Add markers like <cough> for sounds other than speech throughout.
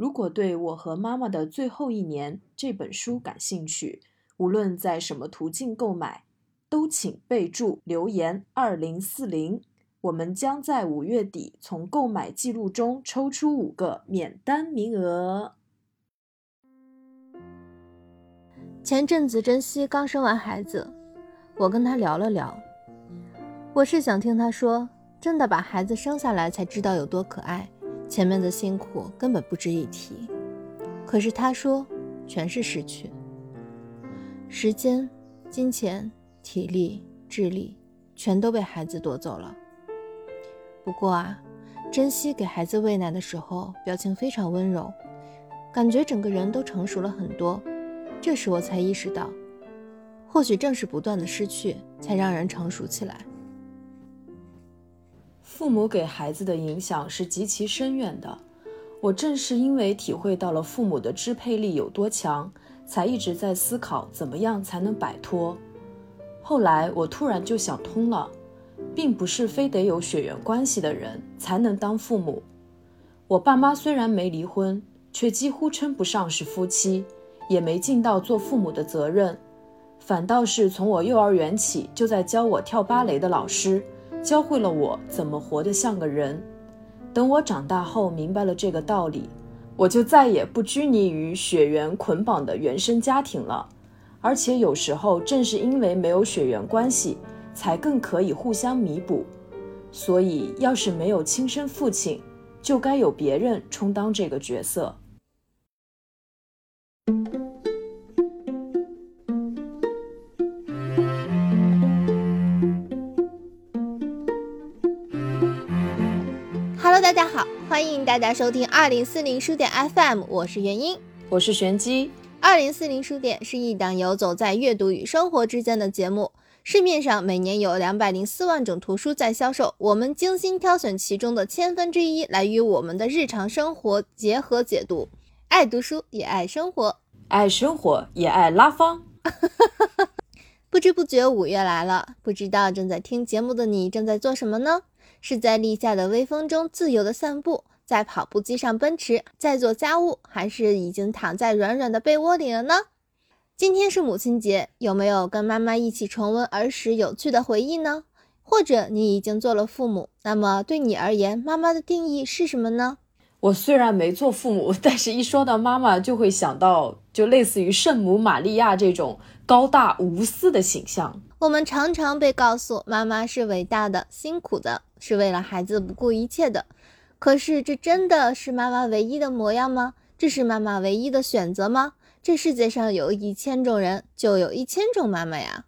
如果对我和妈妈的最后一年这本书感兴趣，无论在什么途径购买，都请备注留言二零四零。我们将在五月底从购买记录中抽出五个免单名额。前阵子珍惜刚生完孩子，我跟她聊了聊。我是想听她说，真的把孩子生下来才知道有多可爱。前面的辛苦根本不值一提，可是他说，全是失去，时间、金钱、体力、智力，全都被孩子夺走了。不过啊，珍惜给孩子喂奶的时候，表情非常温柔，感觉整个人都成熟了很多。这时我才意识到，或许正是不断的失去，才让人成熟起来。父母给孩子的影响是极其深远的。我正是因为体会到了父母的支配力有多强，才一直在思考怎么样才能摆脱。后来我突然就想通了，并不是非得有血缘关系的人才能当父母。我爸妈虽然没离婚，却几乎称不上是夫妻，也没尽到做父母的责任，反倒是从我幼儿园起就在教我跳芭蕾的老师。教会了我怎么活得像个人。等我长大后明白了这个道理，我就再也不拘泥于血缘捆绑的原生家庭了。而且有时候正是因为没有血缘关系，才更可以互相弥补。所以，要是没有亲生父亲，就该有别人充当这个角色。大家好，欢迎大家收听二零四零书店 FM，我是元英，我是玄机。二零四零书店是一档游走在阅读与生活之间的节目，市面上每年有两百零四万种图书在销售，我们精心挑选其中的千分之一来与我们的日常生活结合解读。爱读书也爱生活，爱生活也爱拉芳。<laughs> 不知不觉五月来了，不知道正在听节目的你正在做什么呢？是在立夏的微风中自由的散步，在跑步机上奔驰，在做家务，还是已经躺在软软的被窝里了呢？今天是母亲节，有没有跟妈妈一起重温儿时有趣的回忆呢？或者你已经做了父母，那么对你而言，妈妈的定义是什么呢？我虽然没做父母，但是一说到妈妈，就会想到就类似于圣母玛利亚这种高大无私的形象。我们常常被告诉，妈妈是伟大的、辛苦的。是为了孩子不顾一切的，可是这真的是妈妈唯一的模样吗？这是妈妈唯一的选择吗？这世界上有一千种人，就有一千种妈妈呀。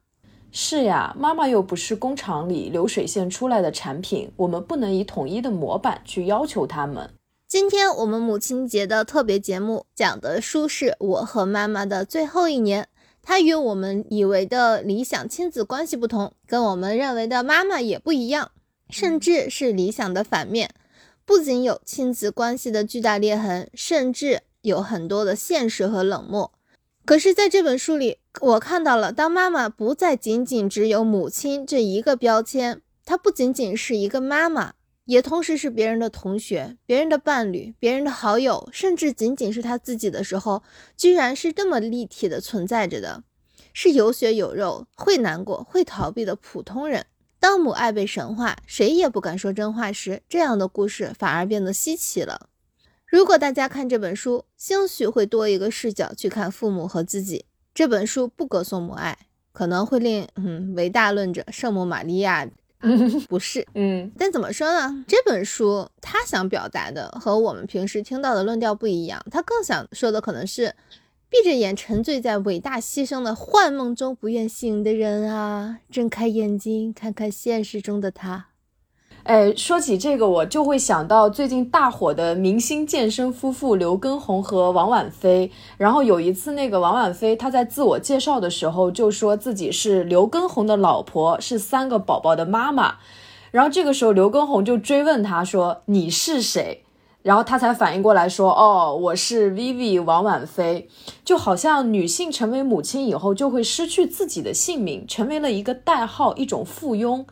是呀，妈妈又不是工厂里流水线出来的产品，我们不能以统一的模板去要求他们。今天我们母亲节的特别节目讲的书是《我和妈妈的最后一年》，它与我们以为的理想亲子关系不同，跟我们认为的妈妈也不一样。甚至是理想的反面，不仅有亲子关系的巨大裂痕，甚至有很多的现实和冷漠。可是，在这本书里，我看到了，当妈妈不再仅仅只有母亲这一个标签，她不仅仅是一个妈妈，也同时是别人的同学、别人的伴侣、别人的好友，甚至仅仅是她自己的时候，居然是这么立体的存在着的，是有血有肉、会难过、会逃避的普通人。当母爱被神化，谁也不敢说真话时，这样的故事反而变得稀奇了。如果大家看这本书，兴许会多一个视角去看父母和自己。这本书不歌颂母爱，可能会令嗯伟大论者圣母玛利亚 <laughs> 不是嗯，但怎么说呢？这本书他想表达的和我们平时听到的论调不一样，他更想说的可能是。闭着眼沉醉在伟大牺牲的幻梦中不愿醒的人啊，睁开眼睛看看现实中的他。哎，说起这个，我就会想到最近大火的明星健身夫妇刘畊宏和王婉菲。然后有一次，那个王婉菲她在自我介绍的时候就说自己是刘畊宏的老婆，是三个宝宝的妈妈。然后这个时候，刘畊宏就追问她说：“你是谁？”然后他才反应过来，说：“哦，我是 Vivi 王婉菲。”就好像女性成为母亲以后，就会失去自己的姓名，成为了一个代号，一种附庸。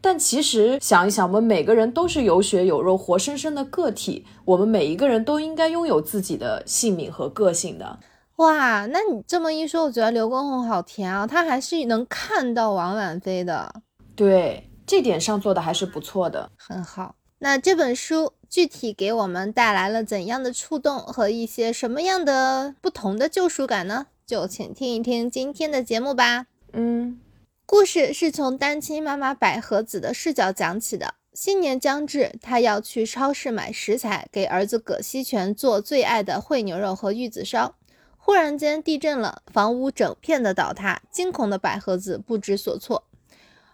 但其实想一想，我们每个人都是有血有肉、活生生的个体，我们每一个人都应该拥有自己的姓名和个性的。哇，那你这么一说，我觉得刘畊宏好甜啊，他还是能看到王婉菲的。对，这点上做的还是不错的，很好。那这本书具体给我们带来了怎样的触动和一些什么样的不同的救赎感呢？就请听一听今天的节目吧。嗯。故事是从单亲妈妈百合子的视角讲起的。新年将至，她要去超市买食材，给儿子葛西全做最爱的烩牛肉和玉子烧。忽然间地震了，房屋整片的倒塌，惊恐的百合子不知所措。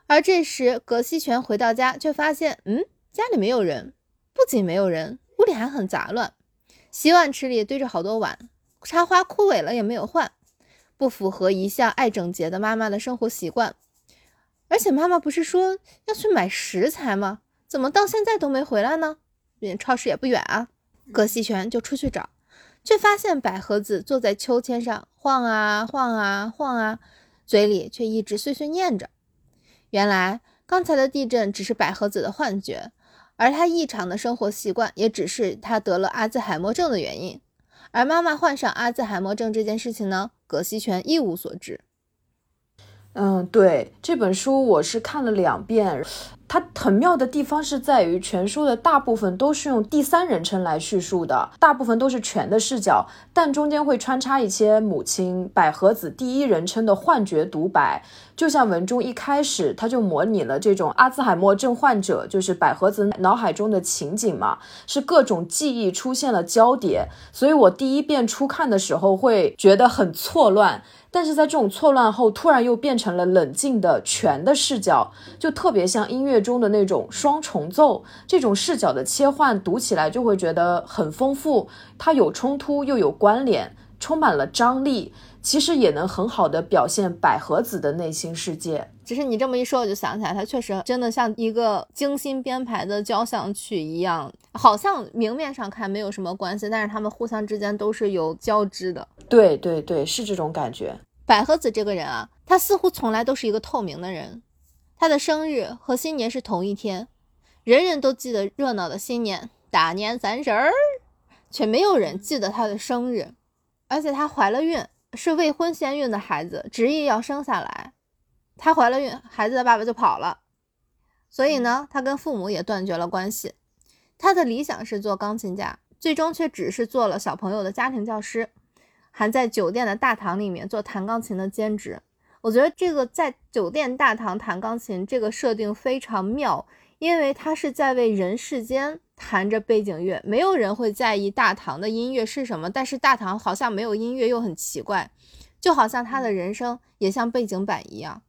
而这时，葛西全回到家，却发现，嗯，家里没有人。不仅没有人，屋里还很杂乱，洗碗池里堆着好多碗，插花枯萎了也没有换，不符合一向爱整洁的妈妈的生活习惯。而且妈妈不是说要去买食材吗？怎么到现在都没回来呢？离超市也不远啊。葛西全就出去找，却发现百合子坐在秋千上晃啊晃啊晃啊，嘴里却一直碎碎念着。原来刚才的地震只是百合子的幻觉，而他异常的生活习惯也只是他得了阿兹海默症的原因。而妈妈患上阿兹海默症这件事情呢，葛西全一无所知。嗯，对这本书我是看了两遍，它很妙的地方是在于全书的大部分都是用第三人称来叙述的，大部分都是全的视角，但中间会穿插一些母亲百合子第一人称的幻觉独白，就像文中一开始他就模拟了这种阿兹海默症患者，就是百合子脑海中的情景嘛，是各种记忆出现了交叠，所以我第一遍初看的时候会觉得很错乱。但是在这种错乱后，突然又变成了冷静的全的视角，就特别像音乐中的那种双重奏。这种视角的切换，读起来就会觉得很丰富，它有冲突又有关联，充满了张力。其实也能很好的表现百合子的内心世界。只是你这么一说，我就想起来，它确实真的像一个精心编排的交响曲一样，好像明面上看没有什么关系，但是他们互相之间都是有交织的。对对对，是这种感觉。百合子这个人啊，他似乎从来都是一个透明的人。他的生日和新年是同一天，人人都记得热闹的新年，大年三十儿，却没有人记得他的生日。而且她怀了孕，是未婚先孕的孩子，执意要生下来。她怀了孕，孩子的爸爸就跑了，所以呢，她跟父母也断绝了关系。她的理想是做钢琴家，最终却只是做了小朋友的家庭教师。还在酒店的大堂里面做弹钢琴的兼职，我觉得这个在酒店大堂弹钢琴这个设定非常妙，因为他是在为人世间弹着背景乐，没有人会在意大堂的音乐是什么，但是大堂好像没有音乐又很奇怪，就好像他的人生也像背景板一样。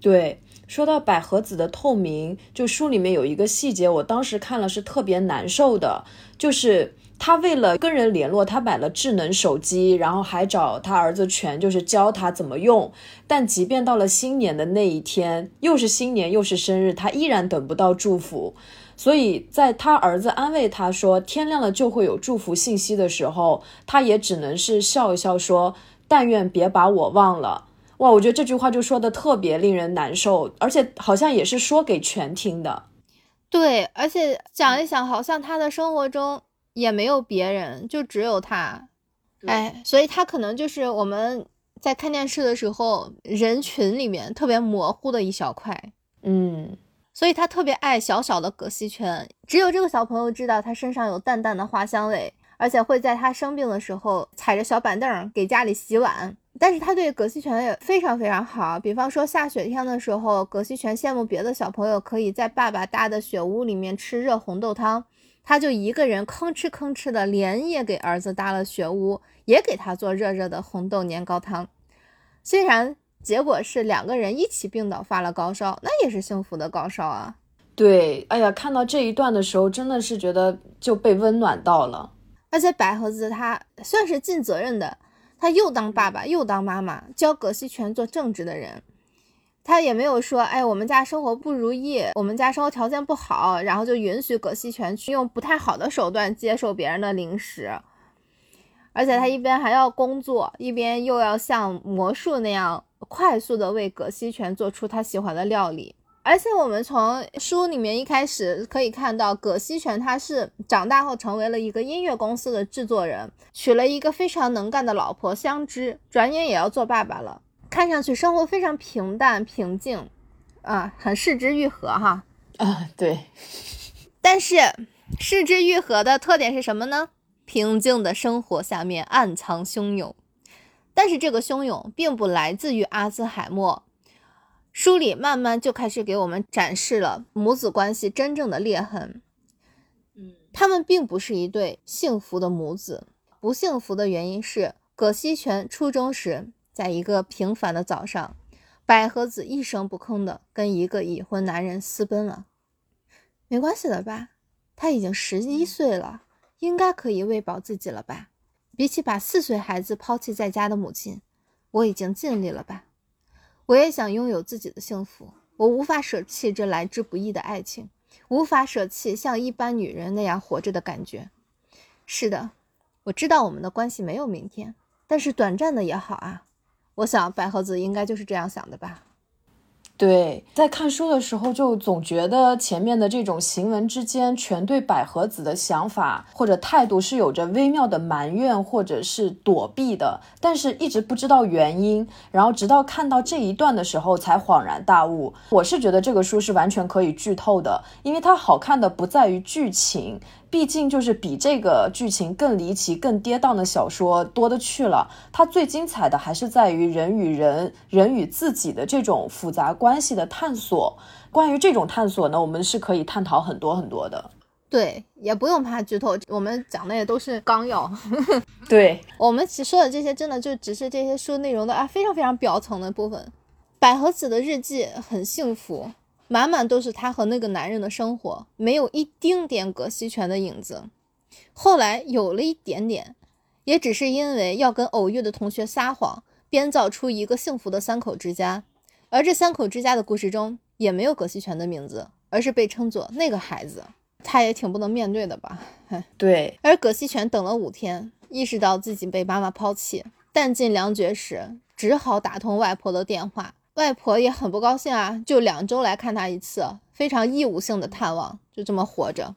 对，说到百合子的透明，就书里面有一个细节，我当时看了是特别难受的，就是。他为了跟人联络，他买了智能手机，然后还找他儿子全，就是教他怎么用。但即便到了新年的那一天，又是新年又是生日，他依然等不到祝福。所以在他儿子安慰他说天亮了就会有祝福信息的时候，他也只能是笑一笑说：“但愿别把我忘了。”哇，我觉得这句话就说的特别令人难受，而且好像也是说给全听的。对，而且想一想，好像他的生活中。也没有别人，就只有他，哎，所以他可能就是我们在看电视的时候人群里面特别模糊的一小块，嗯，所以他特别爱小小的葛西圈，只有这个小朋友知道他身上有淡淡的花香味，而且会在他生病的时候踩着小板凳给家里洗碗。但是他对葛西泉也非常非常好，比方说下雪天的时候，葛西泉羡慕别的小朋友可以在爸爸搭的雪屋里面吃热红豆汤。他就一个人吭哧吭哧的，连夜给儿子搭了雪屋，也给他做热热的红豆年糕汤。虽然结果是两个人一起病倒发了高烧，那也是幸福的高烧啊。对，哎呀，看到这一段的时候，真的是觉得就被温暖到了。而且百合子他算是尽责任的，他又当爸爸又当妈妈，教葛西全做正直的人。他也没有说，哎，我们家生活不如意，我们家生活条件不好，然后就允许葛西全去用不太好的手段接受别人的零食，而且他一边还要工作，一边又要像魔术那样快速的为葛西全做出他喜欢的料理。而且我们从书里面一开始可以看到，葛西全他是长大后成为了一个音乐公司的制作人，娶了一个非常能干的老婆香织，转眼也要做爸爸了。看上去生活非常平淡平静，啊，很视之愈合哈。啊，对。但是视之愈合的特点是什么呢？平静的生活下面暗藏汹涌。但是这个汹涌并不来自于阿兹海默。书里慢慢就开始给我们展示了母子关系真正的裂痕。嗯，他们并不是一对幸福的母子。不幸福的原因是，葛西泉初中时，在一个平凡的早上，百合子一声不吭的跟一个已婚男人私奔了。没关系了吧？他已经十一岁了，应该可以喂饱自己了吧？比起把四岁孩子抛弃在家的母亲，我已经尽力了吧？我也想拥有自己的幸福，我无法舍弃这来之不易的爱情，无法舍弃像一般女人那样活着的感觉。是的，我知道我们的关系没有明天，但是短暂的也好啊。我想百合子应该就是这样想的吧。对，在看书的时候就总觉得前面的这种行文之间，全对百合子的想法或者态度是有着微妙的埋怨或者是躲避的，但是一直不知道原因，然后直到看到这一段的时候才恍然大悟。我是觉得这个书是完全可以剧透的，因为它好看的不在于剧情。毕竟就是比这个剧情更离奇、更跌宕的小说多的去了。它最精彩的还是在于人与人、人与自己的这种复杂关系的探索。关于这种探索呢，我们是可以探讨很多很多的。对，也不用怕剧透，我们讲的也都是纲要。对 <laughs> 我们其说的这些，真的就只是这些书内容的啊，非常非常表层的部分。百合子的日记很幸福。满满都是她和那个男人的生活，没有一丁点葛西泉的影子。后来有了一点点，也只是因为要跟偶遇的同学撒谎，编造出一个幸福的三口之家。而这三口之家的故事中，也没有葛西泉的名字，而是被称作那个孩子。他也挺不能面对的吧？<laughs> 对。而葛西泉等了五天，意识到自己被妈妈抛弃，弹尽粮绝时，只好打通外婆的电话。外婆也很不高兴啊，就两周来看他一次，非常义务性的探望，就这么活着。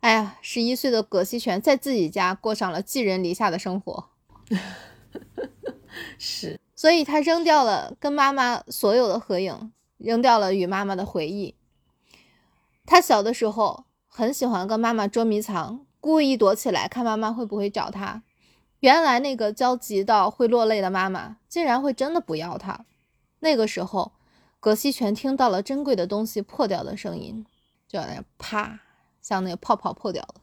哎呀，十一岁的葛西泉在自己家过上了寄人篱下的生活，<laughs> 是，所以他扔掉了跟妈妈所有的合影，扔掉了与妈妈的回忆。他小的时候很喜欢跟妈妈捉迷藏，故意躲起来看妈妈会不会找他。原来那个焦急到会落泪的妈妈，竟然会真的不要他。那个时候，葛西全听到了珍贵的东西破掉的声音，就在那啪，像那个泡泡破掉了。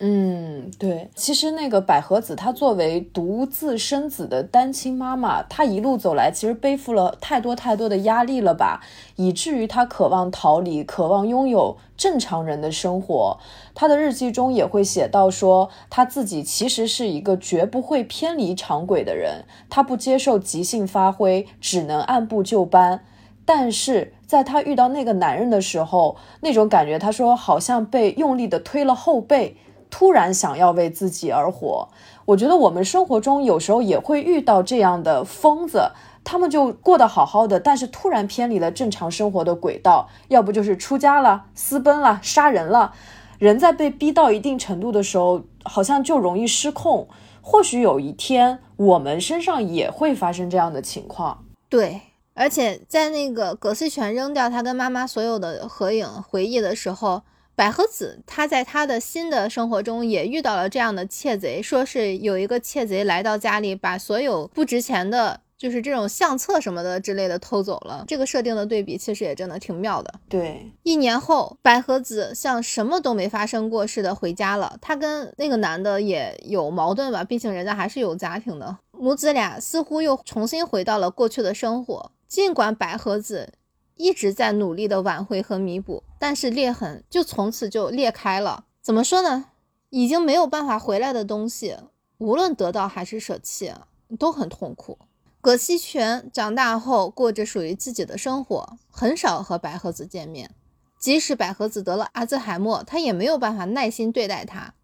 嗯，对。其实那个百合子，她作为独自生子的单亲妈妈，她一路走来，其实背负了太多太多的压力了吧，以至于她渴望逃离，渴望拥有正常人的生活。她的日记中也会写到说，她自己其实是一个绝不会偏离常轨的人，她不接受即兴发挥，只能按部就班。但是在她遇到那个男人的时候，那种感觉，她说好像被用力的推了后背，突然想要为自己而活。我觉得我们生活中有时候也会遇到这样的疯子，他们就过得好好的，但是突然偏离了正常生活的轨道，要不就是出家了、私奔了、杀人了。人在被逼到一定程度的时候，好像就容易失控。或许有一天，我们身上也会发生这样的情况。对，而且在那个葛思全扔掉他跟妈妈所有的合影回忆的时候，百合子她在她的新的生活中也遇到了这样的窃贼，说是有一个窃贼来到家里，把所有不值钱的。就是这种相册什么的之类的偷走了，这个设定的对比其实也真的挺妙的。对，一年后，百合子像什么都没发生过似的回家了。她跟那个男的也有矛盾吧，毕竟人家还是有家庭的。母子俩似乎又重新回到了过去的生活。尽管百合子一直在努力的挽回和弥补，但是裂痕就从此就裂开了。怎么说呢？已经没有办法回来的东西，无论得到还是舍弃，都很痛苦。葛西泉长大后过着属于自己的生活，很少和百合子见面。即使百合子得了阿兹海默，他也没有办法耐心对待他。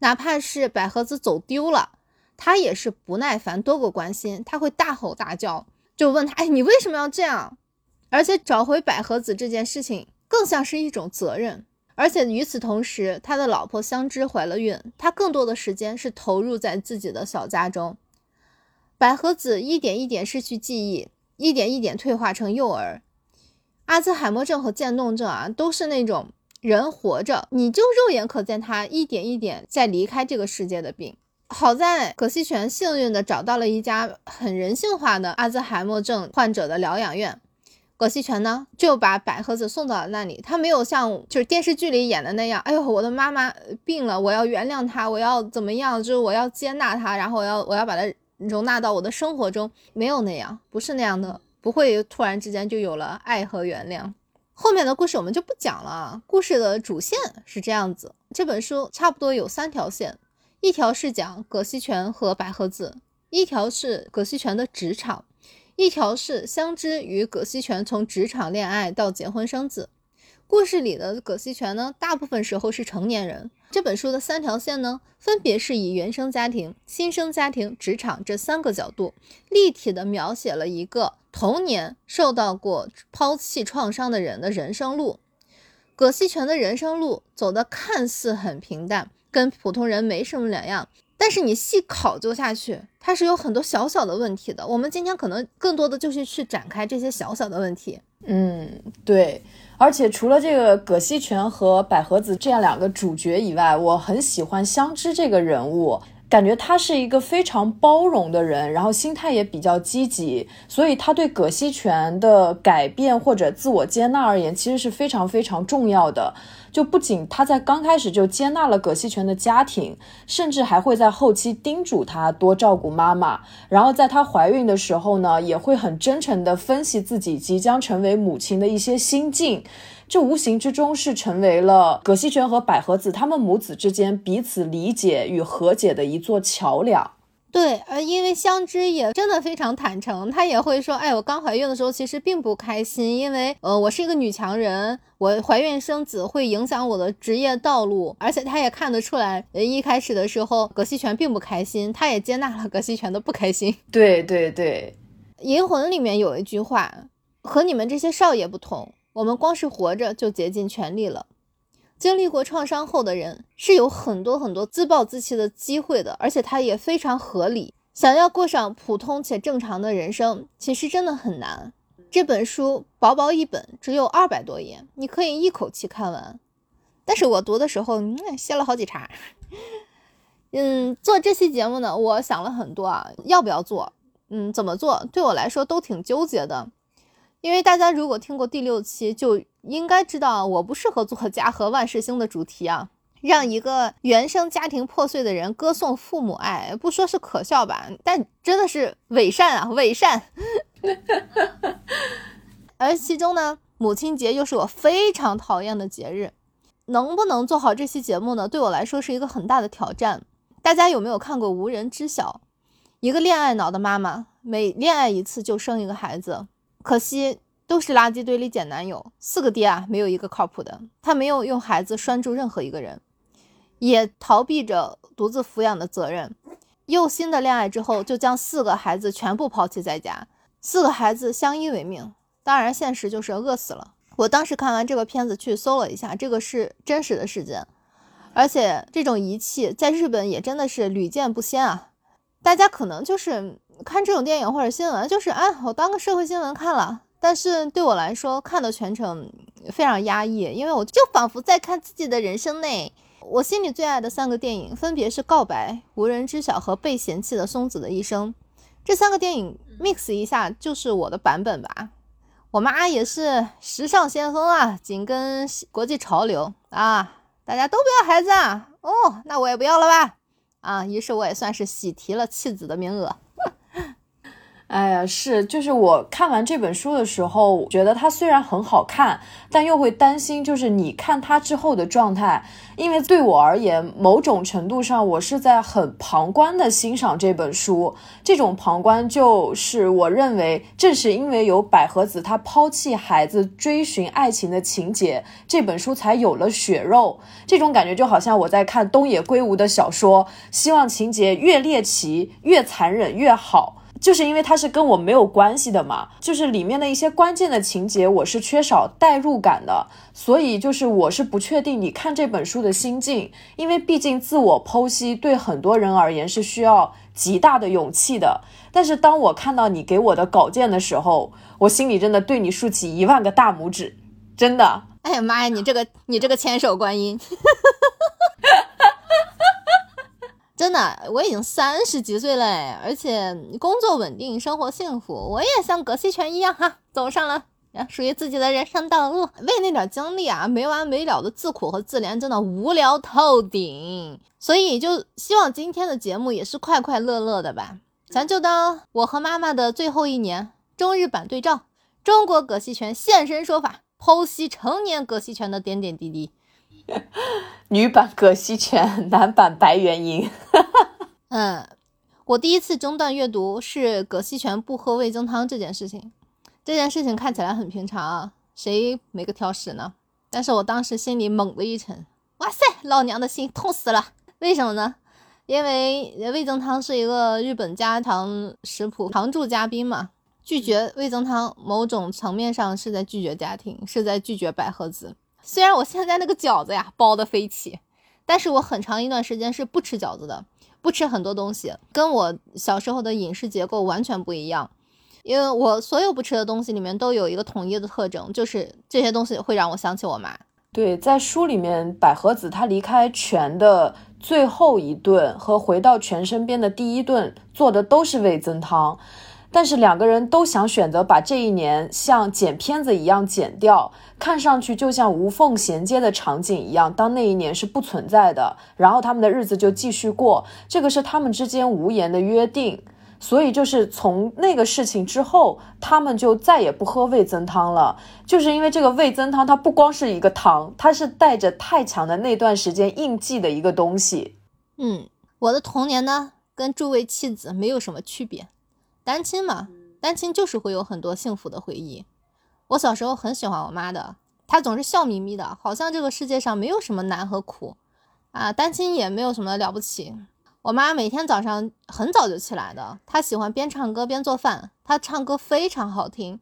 哪怕是百合子走丢了，他也是不耐烦多过关心。他会大吼大叫，就问他：“哎，你为什么要这样？”而且找回百合子这件事情更像是一种责任。而且与此同时，他的老婆香枝怀了孕，他更多的时间是投入在自己的小家中。百合子一点一点失去记忆，一点一点退化成幼儿。阿兹海默症和渐冻症啊，都是那种人活着你就肉眼可见他一点一点在离开这个世界的病。好在葛西全幸运的找到了一家很人性化的阿兹海默症患者的疗养院。葛西全呢就把百合子送到了那里，他没有像就是电视剧里演的那样，哎呦，我的妈妈病了，我要原谅她，我要怎么样，就是我要接纳她，然后我要我要把她容纳到我的生活中，没有那样，不是那样的，不会突然之间就有了爱和原谅。后面的故事我们就不讲了啊，故事的主线是这样子，这本书差不多有三条线，一条是讲葛西全和百合子，一条是葛西全的职场。一条是香知与葛西全从职场恋爱到结婚生子，故事里的葛西全呢，大部分时候是成年人。这本书的三条线呢，分别是以原生家庭、新生家庭、职场这三个角度，立体的描写了一个童年受到过抛弃创伤的人的人生路。葛西全的人生路走的看似很平淡，跟普通人没什么两样。但是你细考究下去，它是有很多小小的问题的。我们今天可能更多的就是去展开这些小小的问题。嗯，对。而且除了这个葛西泉和百合子这样两个主角以外，我很喜欢香知这个人物。感觉他是一个非常包容的人，然后心态也比较积极，所以他对葛西泉的改变或者自我接纳而言，其实是非常非常重要的。就不仅他在刚开始就接纳了葛西全的家庭，甚至还会在后期叮嘱他多照顾妈妈。然后在她怀孕的时候呢，也会很真诚地分析自己即将成为母亲的一些心境。这无形之中是成为了葛西全和百合子他们母子之间彼此理解与和解的一座桥梁。对，呃，因为相知也真的非常坦诚，她也会说，哎，我刚怀孕的时候其实并不开心，因为呃，我是一个女强人，我怀孕生子会影响我的职业道路，而且她也看得出来，呃，一开始的时候葛西泉并不开心，她也接纳了葛西泉的不开心。对对对，《<laughs> 银魂》里面有一句话，和你们这些少爷不同。我们光是活着就竭尽全力了。经历过创伤后的人是有很多很多自暴自弃的机会的，而且它也非常合理。想要过上普通且正常的人生，其实真的很难。这本书薄薄一本，只有二百多页，你可以一口气看完。但是我读的时候，嗯，歇了好几茬。<laughs> 嗯，做这期节目呢，我想了很多啊，要不要做？嗯，怎么做？对我来说都挺纠结的。因为大家如果听过第六期，就应该知道我不适合做家和万事兴的主题啊。让一个原生家庭破碎的人歌颂父母爱，不说是可笑吧，但真的是伪善啊，伪善。<laughs> 而其中呢，母亲节又是我非常讨厌的节日，能不能做好这期节目呢？对我来说是一个很大的挑战。大家有没有看过《无人知晓》？一个恋爱脑的妈妈，每恋爱一次就生一个孩子。可惜都是垃圾堆里捡男友，四个爹啊，没有一个靠谱的。他没有用孩子拴住任何一个人，也逃避着独自抚养的责任。又新的恋爱之后，就将四个孩子全部抛弃在家，四个孩子相依为命。当然，现实就是饿死了。我当时看完这个片子，去搜了一下，这个是真实的事件，而且这种遗弃在日本也真的是屡见不鲜啊。大家可能就是。看这种电影或者新闻，就是啊，我当个社会新闻看了。但是对我来说，看的全程非常压抑，因为我就仿佛在看自己的人生内。我心里最爱的三个电影分别是《告白》《无人知晓》和《被嫌弃的松子的一生》。这三个电影 mix 一下就是我的版本吧。我妈也是时尚先锋啊，紧跟国际潮流啊，大家都不要孩子啊。哦，那我也不要了吧。啊，于是我也算是喜提了弃子的名额。哎呀，是，就是我看完这本书的时候，觉得它虽然很好看，但又会担心，就是你看它之后的状态。因为对我而言，某种程度上，我是在很旁观的欣赏这本书。这种旁观，就是我认为，正是因为有百合子她抛弃孩子、追寻爱情的情节，这本书才有了血肉。这种感觉就好像我在看东野圭吾的小说，希望情节越猎奇、越残忍越好。就是因为它是跟我没有关系的嘛，就是里面的一些关键的情节，我是缺少代入感的，所以就是我是不确定你看这本书的心境，因为毕竟自我剖析对很多人而言是需要极大的勇气的。但是当我看到你给我的稿件的时候，我心里真的对你竖起一万个大拇指，真的。哎呀妈呀，你这个你这个千手观音。<laughs> 真的，我已经三十几岁了，而且工作稳定，生活幸福。我也像葛西泉一样哈，走上了属于自己的人生道路。为那点经历啊，没完没了的自苦和自怜，真的无聊透顶。所以就希望今天的节目也是快快乐乐的吧。咱就当我和妈妈的最后一年，中日版对照，中国葛西泉现身说法，剖析成年葛西泉的点点滴滴。<laughs> 女版葛西泉，男版白元英。<laughs> 嗯，我第一次中断阅读是葛西泉不喝味增汤这件事情。这件事情看起来很平常啊，谁没个挑食呢？但是我当时心里猛地一沉，哇塞，老娘的心痛死了！为什么呢？因为味增汤是一个日本家常食谱常驻嘉宾嘛，拒绝味增汤，某种层面上是在拒绝家庭，是在拒绝百合子。虽然我现在那个饺子呀包的飞起，但是我很长一段时间是不吃饺子的，不吃很多东西，跟我小时候的饮食结构完全不一样。因为我所有不吃的东西里面都有一个统一的特征，就是这些东西会让我想起我妈。对，在书里面，百合子她离开全的最后一顿和回到全身边的第一顿做的都是味增汤。但是两个人都想选择把这一年像剪片子一样剪掉，看上去就像无缝衔接的场景一样，当那一年是不存在的，然后他们的日子就继续过，这个是他们之间无言的约定。所以就是从那个事情之后，他们就再也不喝味增汤了，就是因为这个味增汤它不光是一个汤，它是带着太强的那段时间印记的一个东西。嗯，我的童年呢，跟诸位妻子没有什么区别。单亲嘛，单亲就是会有很多幸福的回忆。我小时候很喜欢我妈的，她总是笑眯眯的，好像这个世界上没有什么难和苦啊。单亲也没有什么了不起。我妈每天早上很早就起来的，她喜欢边唱歌边做饭，她唱歌非常好听，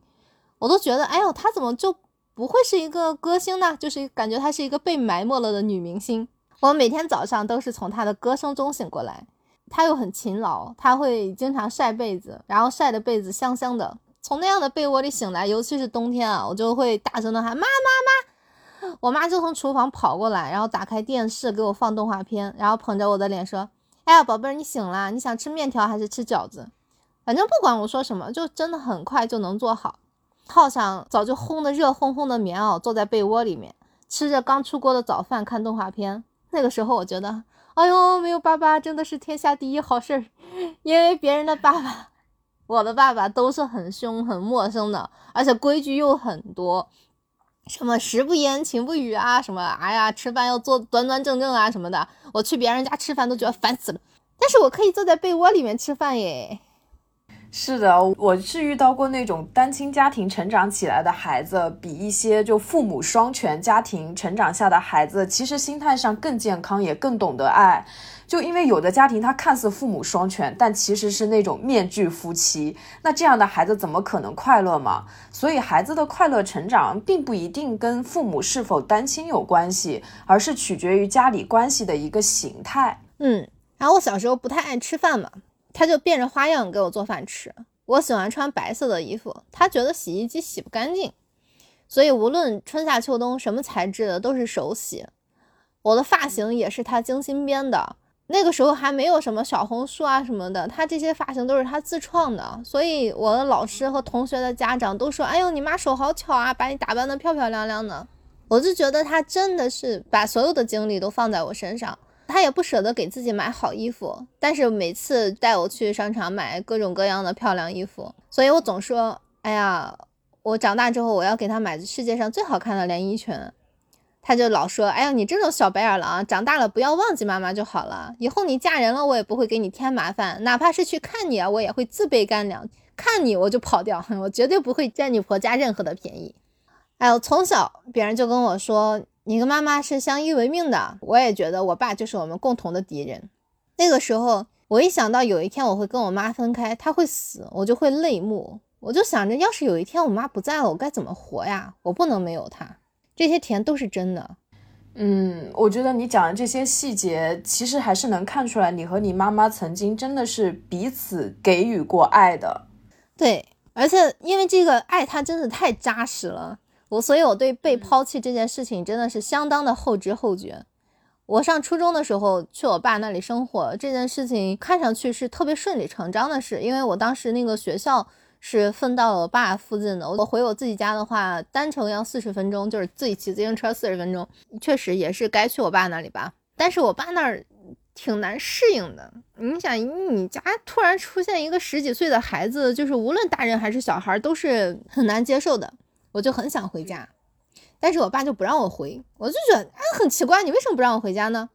我都觉得，哎呦，她怎么就不会是一个歌星呢？就是感觉她是一个被埋没了的女明星。我每天早上都是从她的歌声中醒过来。他又很勤劳，他会经常晒被子，然后晒的被子香香的。从那样的被窝里醒来，尤其是冬天啊，我就会大声的喊妈妈妈。我妈就从厨房跑过来，然后打开电视给我放动画片，然后捧着我的脸说：“哎呀，宝贝儿，你醒了，你想吃面条还是吃饺子？反正不管我说什么，就真的很快就能做好。套上早就烘的热烘烘的棉袄，坐在被窝里面，吃着刚出锅的早饭，看动画片。那个时候，我觉得。”哎呦，没有爸爸真的是天下第一好事儿，因为别人的爸爸，我的爸爸都是很凶、很陌生的，而且规矩又很多，什么食不言，寝不语啊，什么哎呀，吃饭要坐端端正正啊什么的，我去别人家吃饭都觉得烦死了，但是我可以坐在被窝里面吃饭耶。是的，我是遇到过那种单亲家庭成长起来的孩子，比一些就父母双全家庭成长下的孩子，其实心态上更健康，也更懂得爱。就因为有的家庭他看似父母双全，但其实是那种面具夫妻，那这样的孩子怎么可能快乐嘛？所以孩子的快乐成长并不一定跟父母是否单亲有关系，而是取决于家里关系的一个形态。嗯，然后我小时候不太爱吃饭嘛。他就变着花样给我做饭吃。我喜欢穿白色的衣服，他觉得洗衣机洗不干净，所以无论春夏秋冬什么材质的都是手洗。我的发型也是他精心编的，那个时候还没有什么小红书啊什么的，他这些发型都是他自创的。所以我的老师和同学的家长都说：“哎呦，你妈手好巧啊，把你打扮得漂漂亮亮的。”我就觉得他真的是把所有的精力都放在我身上。他也不舍得给自己买好衣服，但是每次带我去商场买各种各样的漂亮衣服，所以我总说，哎呀，我长大之后我要给他买世界上最好看的连衣裙。他就老说，哎呀，你这种小白眼狼，长大了不要忘记妈妈就好了。以后你嫁人了，我也不会给你添麻烦，哪怕是去看你啊，我也会自备干粮，看你我就跑掉，<laughs> 我绝对不会占你婆家任何的便宜。哎呦，从小别人就跟我说。你跟妈妈是相依为命的，我也觉得我爸就是我们共同的敌人。那个时候，我一想到有一天我会跟我妈分开，她会死，我就会泪目。我就想着，要是有一天我妈不在了，我该怎么活呀？我不能没有她。这些甜都是真的。嗯，我觉得你讲的这些细节，其实还是能看出来，你和你妈妈曾经真的是彼此给予过爱的。对，而且因为这个爱，它真的太扎实了。我所以，我对被抛弃这件事情真的是相当的后知后觉。我上初中的时候去我爸那里生活，这件事情看上去是特别顺理成章的事，因为我当时那个学校是分到了我爸附近的。我回我自己家的话，单程要四十分钟，就是自己骑自行车四十分钟，确实也是该去我爸那里吧。但是我爸那儿挺难适应的。你想，你家突然出现一个十几岁的孩子，就是无论大人还是小孩都是很难接受的。我就很想回家。但是我爸就不让我回，我就觉得哎很奇怪，你为什么不让我回家呢？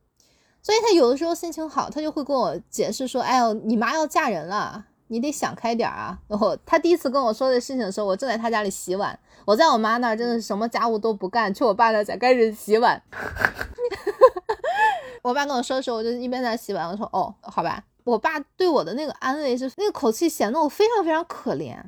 所以他有的时候心情好，他就会跟我解释说，哎呦，你妈要嫁人了，你得想开点啊。然后他第一次跟我说这事情的时候，我正在他家里洗碗，我在我妈那儿真的是什么家务都不干，去我爸那才开始洗碗。<laughs> 我爸跟我说的时候，我就一边在洗碗，我说哦，好吧。我爸对我的那个安慰是那个口气显得我非常非常可怜，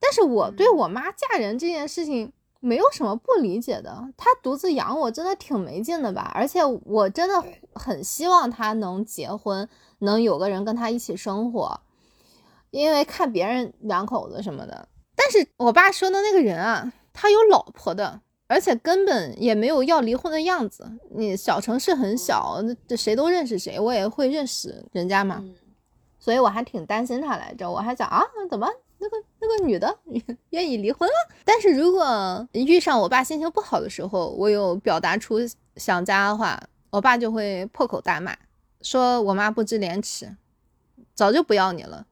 但是我对我妈嫁人这件事情。没有什么不理解的，她独自养我真的挺没劲的吧？而且我真的很希望她能结婚，能有个人跟她一起生活，因为看别人两口子什么的。但是我爸说的那个人啊，他有老婆的，而且根本也没有要离婚的样子。你小城市很小，这谁都认识谁，我也会认识人家嘛，所以我还挺担心他来着。我还想啊，怎么？那个那个女的 <laughs> 愿意离婚了，但是如果遇上我爸心情不好的时候，我有表达出想家的话，我爸就会破口大骂，说我妈不知廉耻，早就不要你了，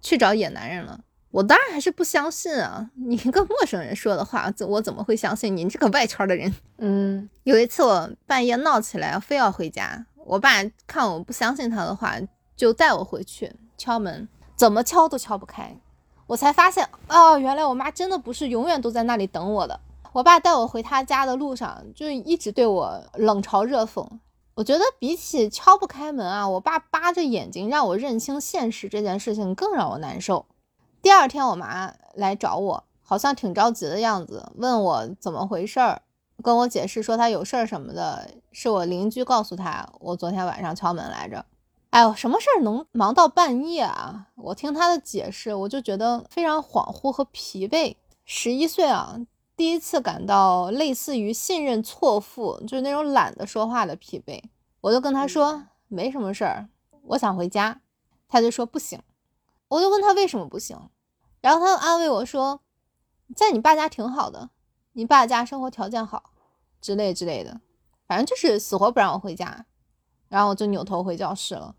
去找野男人了。我当然还是不相信啊，你一个陌生人说的话，我怎么会相信你这个外圈的人？嗯，有一次我半夜闹起来，非要回家，我爸看我不相信他的话，就带我回去敲门，怎么敲都敲不开。我才发现，哦，原来我妈真的不是永远都在那里等我的。我爸带我回他家的路上，就一直对我冷嘲热讽。我觉得比起敲不开门啊，我爸扒着眼睛让我认清现实这件事情更让我难受。第二天，我妈来找我，好像挺着急的样子，问我怎么回事儿，跟我解释说她有事儿什么的，是我邻居告诉她我昨天晚上敲门来着。哎呦，什么事儿能忙到半夜啊？我听他的解释，我就觉得非常恍惚和疲惫。十一岁啊，第一次感到类似于信任错付，就是那种懒得说话的疲惫。我就跟他说没什么事儿，我想回家。他就说不行。我就问他为什么不行，然后他又安慰我说，在你爸家挺好的，你爸家生活条件好，之类之类的，反正就是死活不让我回家。然后我就扭头回教室了。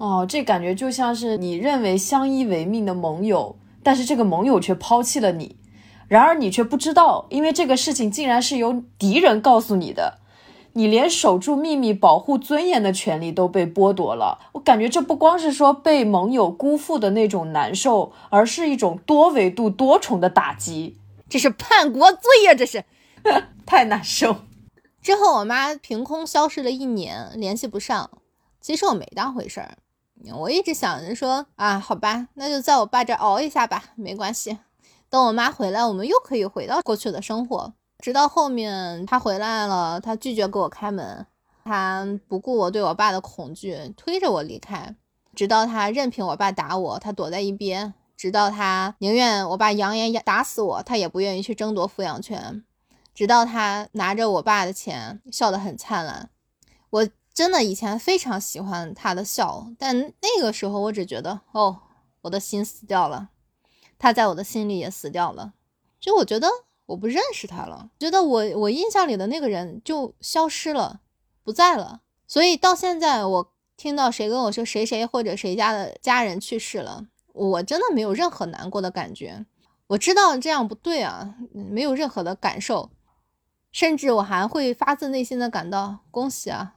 哦，这感觉就像是你认为相依为命的盟友，但是这个盟友却抛弃了你，然而你却不知道，因为这个事情竟然是由敌人告诉你的，你连守住秘密、保护尊严的权利都被剥夺了。我感觉这不光是说被盟友辜负的那种难受，而是一种多维度、多重的打击，这是叛国罪呀！这是 <laughs> 太难受。之后我妈凭空消失了一年，联系不上，其实我没当回事儿。我一直想着说啊，好吧，那就在我爸这熬一下吧，没关系。等我妈回来，我们又可以回到过去的生活。直到后面她回来了，她拒绝给我开门，她不顾我对我爸的恐惧，推着我离开。直到她任凭我爸打我，她躲在一边。直到她宁愿我爸扬言打死我，她也不愿意去争夺抚养权。直到她拿着我爸的钱，笑得很灿烂。我。真的以前非常喜欢他的笑，但那个时候我只觉得，哦，我的心死掉了，他在我的心里也死掉了。就我觉得我不认识他了，觉得我我印象里的那个人就消失了，不在了。所以到现在，我听到谁跟我说谁谁或者谁家的家人去世了，我真的没有任何难过的感觉。我知道这样不对啊，没有任何的感受，甚至我还会发自内心的感到恭喜啊。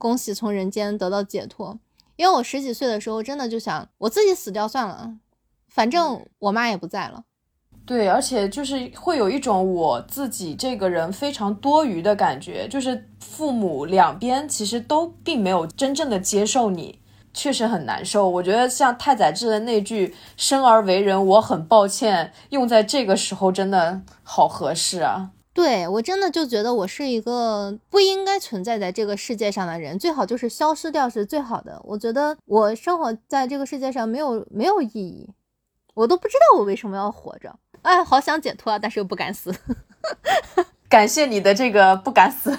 恭喜从人间得到解脱，因为我十几岁的时候真的就想我自己死掉算了，反正我妈也不在了。对，而且就是会有一种我自己这个人非常多余的感觉，就是父母两边其实都并没有真正的接受你，确实很难受。我觉得像太宰治的那句“生而为人，我很抱歉”，用在这个时候真的好合适啊。对我真的就觉得我是一个不应该存在在这个世界上的人，最好就是消失掉是最好的。我觉得我生活在这个世界上没有没有意义，我都不知道我为什么要活着。哎，好想解脱啊，但是又不敢死。<laughs> 感谢你的这个不敢死，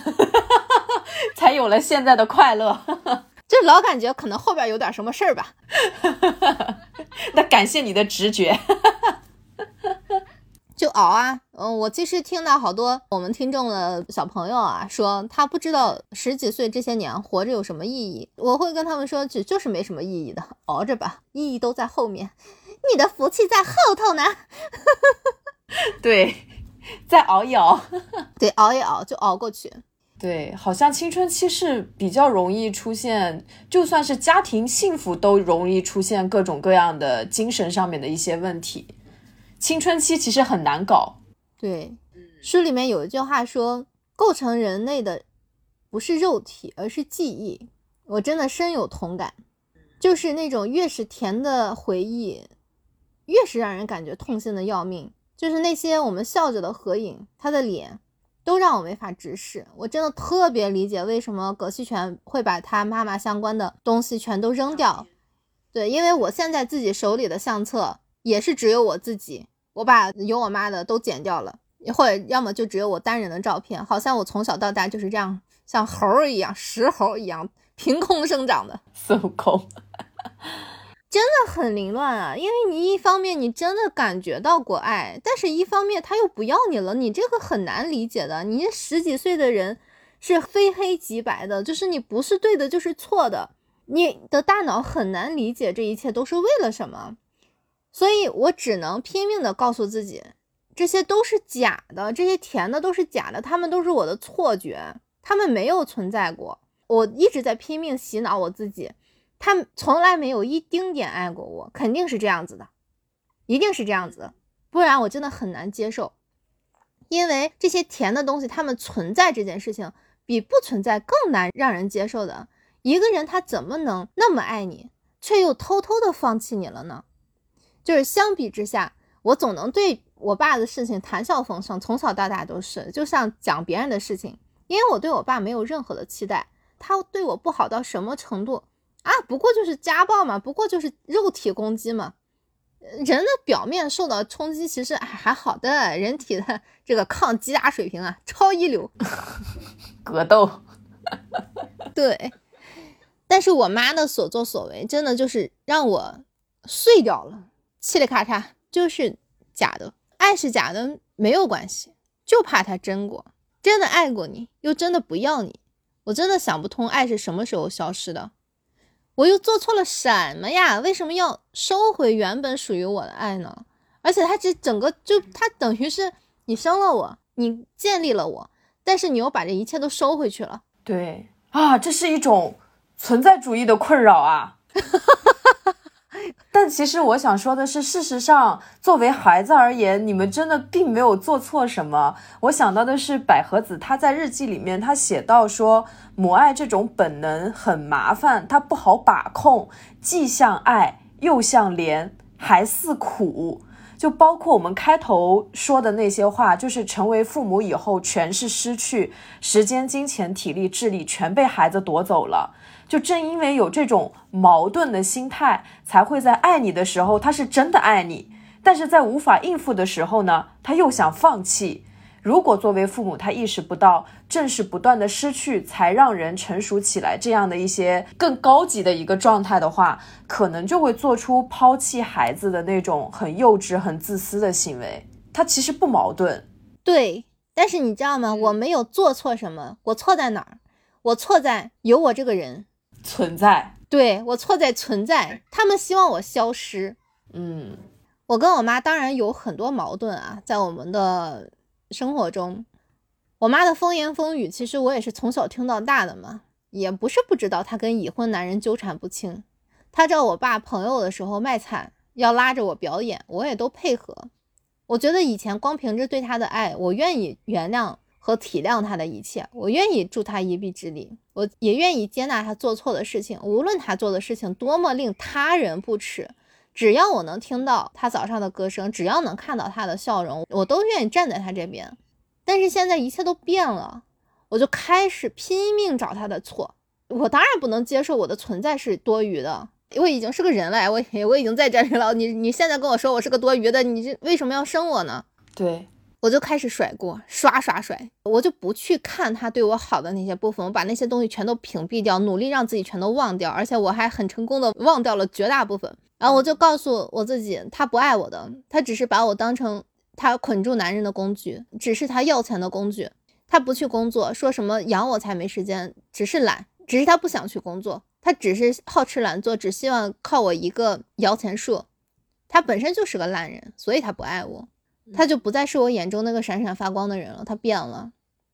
<laughs> 才有了现在的快乐。<laughs> 就老感觉可能后边有点什么事儿吧。那感谢你的直觉。就熬啊，嗯，我其实听到好多我们听众的小朋友啊，说他不知道十几岁这些年活着有什么意义。我会跟他们说，就就是没什么意义的，熬着吧，意义都在后面，你的福气在后头呢。<laughs> 对，再熬一熬，<laughs> 对，熬一熬就熬过去。对，好像青春期是比较容易出现，就算是家庭幸福，都容易出现各种各样的精神上面的一些问题。青春期其实很难搞。对，书里面有一句话说，构成人类的不是肉体，而是记忆。我真的深有同感，就是那种越是甜的回忆，越是让人感觉痛心的要命。就是那些我们笑着的合影，他的脸都让我没法直视。我真的特别理解为什么葛西全会把他妈妈相关的东西全都扔掉。对，因为我现在自己手里的相册也是只有我自己。我把有我妈的都剪掉了，或者要么就只有我单人的照片，好像我从小到大就是这样，像猴儿一样，石猴一样凭空生长的，孙悟空，<laughs> 真的很凌乱啊！因为你一方面你真的感觉到过爱，但是一方面他又不要你了，你这个很难理解的。你十几岁的人是非黑即白的，就是你不是对的，就是错的，你的大脑很难理解这一切都是为了什么。所以我只能拼命的告诉自己，这些都是假的，这些甜的都是假的，他们都是我的错觉，他们没有存在过。我一直在拼命洗脑我自己，他们从来没有一丁点爱过我，肯定是这样子的，一定是这样子的，不然我真的很难接受。因为这些甜的东西，他们存在这件事情，比不存在更难让人接受的。一个人他怎么能那么爱你，却又偷偷的放弃你了呢？就是相比之下，我总能对我爸的事情谈笑风生，从小到大都是，就像讲别人的事情，因为我对我爸没有任何的期待，他对我不好到什么程度啊？不过就是家暴嘛，不过就是肉体攻击嘛。人的表面受到冲击，其实还还好的，人体的这个抗击打水平啊，超一流。<laughs> 格斗，对。但是我妈的所作所为，真的就是让我碎掉了。嘁里咔嚓，就是假的，爱是假的，没有关系，就怕他真过，真的爱过你，又真的不要你，我真的想不通，爱是什么时候消失的？我又做错了什么呀？为什么要收回原本属于我的爱呢？而且他这整个就他等于是你生了我，你建立了我，但是你又把这一切都收回去了。对啊，这是一种存在主义的困扰啊。<laughs> <laughs> 但其实我想说的是，事实上，作为孩子而言，你们真的并没有做错什么。我想到的是，百合子她在日记里面，她写到说，母爱这种本能很麻烦，它不好把控，既像爱，又像怜，还似苦。就包括我们开头说的那些话，就是成为父母以后，全是失去时间、金钱、体力、智力，全被孩子夺走了。就正因为有这种矛盾的心态，才会在爱你的时候，他是真的爱你；但是在无法应付的时候呢，他又想放弃。如果作为父母，他意识不到，正是不断的失去，才让人成熟起来这样的一些更高级的一个状态的话，可能就会做出抛弃孩子的那种很幼稚、很自私的行为。他其实不矛盾，对。但是你知道吗？我没有做错什么，我错在哪儿？我错在有我这个人。存在，对我错在存在，他们希望我消失。嗯，我跟我妈当然有很多矛盾啊，在我们的生活中，我妈的风言风语，其实我也是从小听到大的嘛，也不是不知道她跟已婚男人纠缠不清。她找我爸朋友的时候卖惨，要拉着我表演，我也都配合。我觉得以前光凭着对她的爱，我愿意原谅和体谅他的一切，我愿意助他一臂之力，我也愿意接纳他做错的事情，无论他做的事情多么令他人不齿，只要我能听到他早上的歌声，只要能看到他的笑容，我都愿意站在他这边。但是现在一切都变了，我就开始拼命找他的错。我当然不能接受我的存在是多余的，我已经是个人了，我我已经在这里了。你你现在跟我说我是个多余的，你这为什么要生我呢？对。我就开始甩锅，刷刷甩，我就不去看他对我好的那些部分，我把那些东西全都屏蔽掉，努力让自己全都忘掉，而且我还很成功的忘掉了绝大部分。然后我就告诉我自己，他不爱我的，他只是把我当成他捆住男人的工具，只是他要钱的工具。他不去工作，说什么养我才没时间，只是懒，只是他不想去工作，他只是好吃懒做，只希望靠我一个摇钱树。他本身就是个烂人，所以他不爱我。他就不再是我眼中那个闪闪发光的人了，他变了，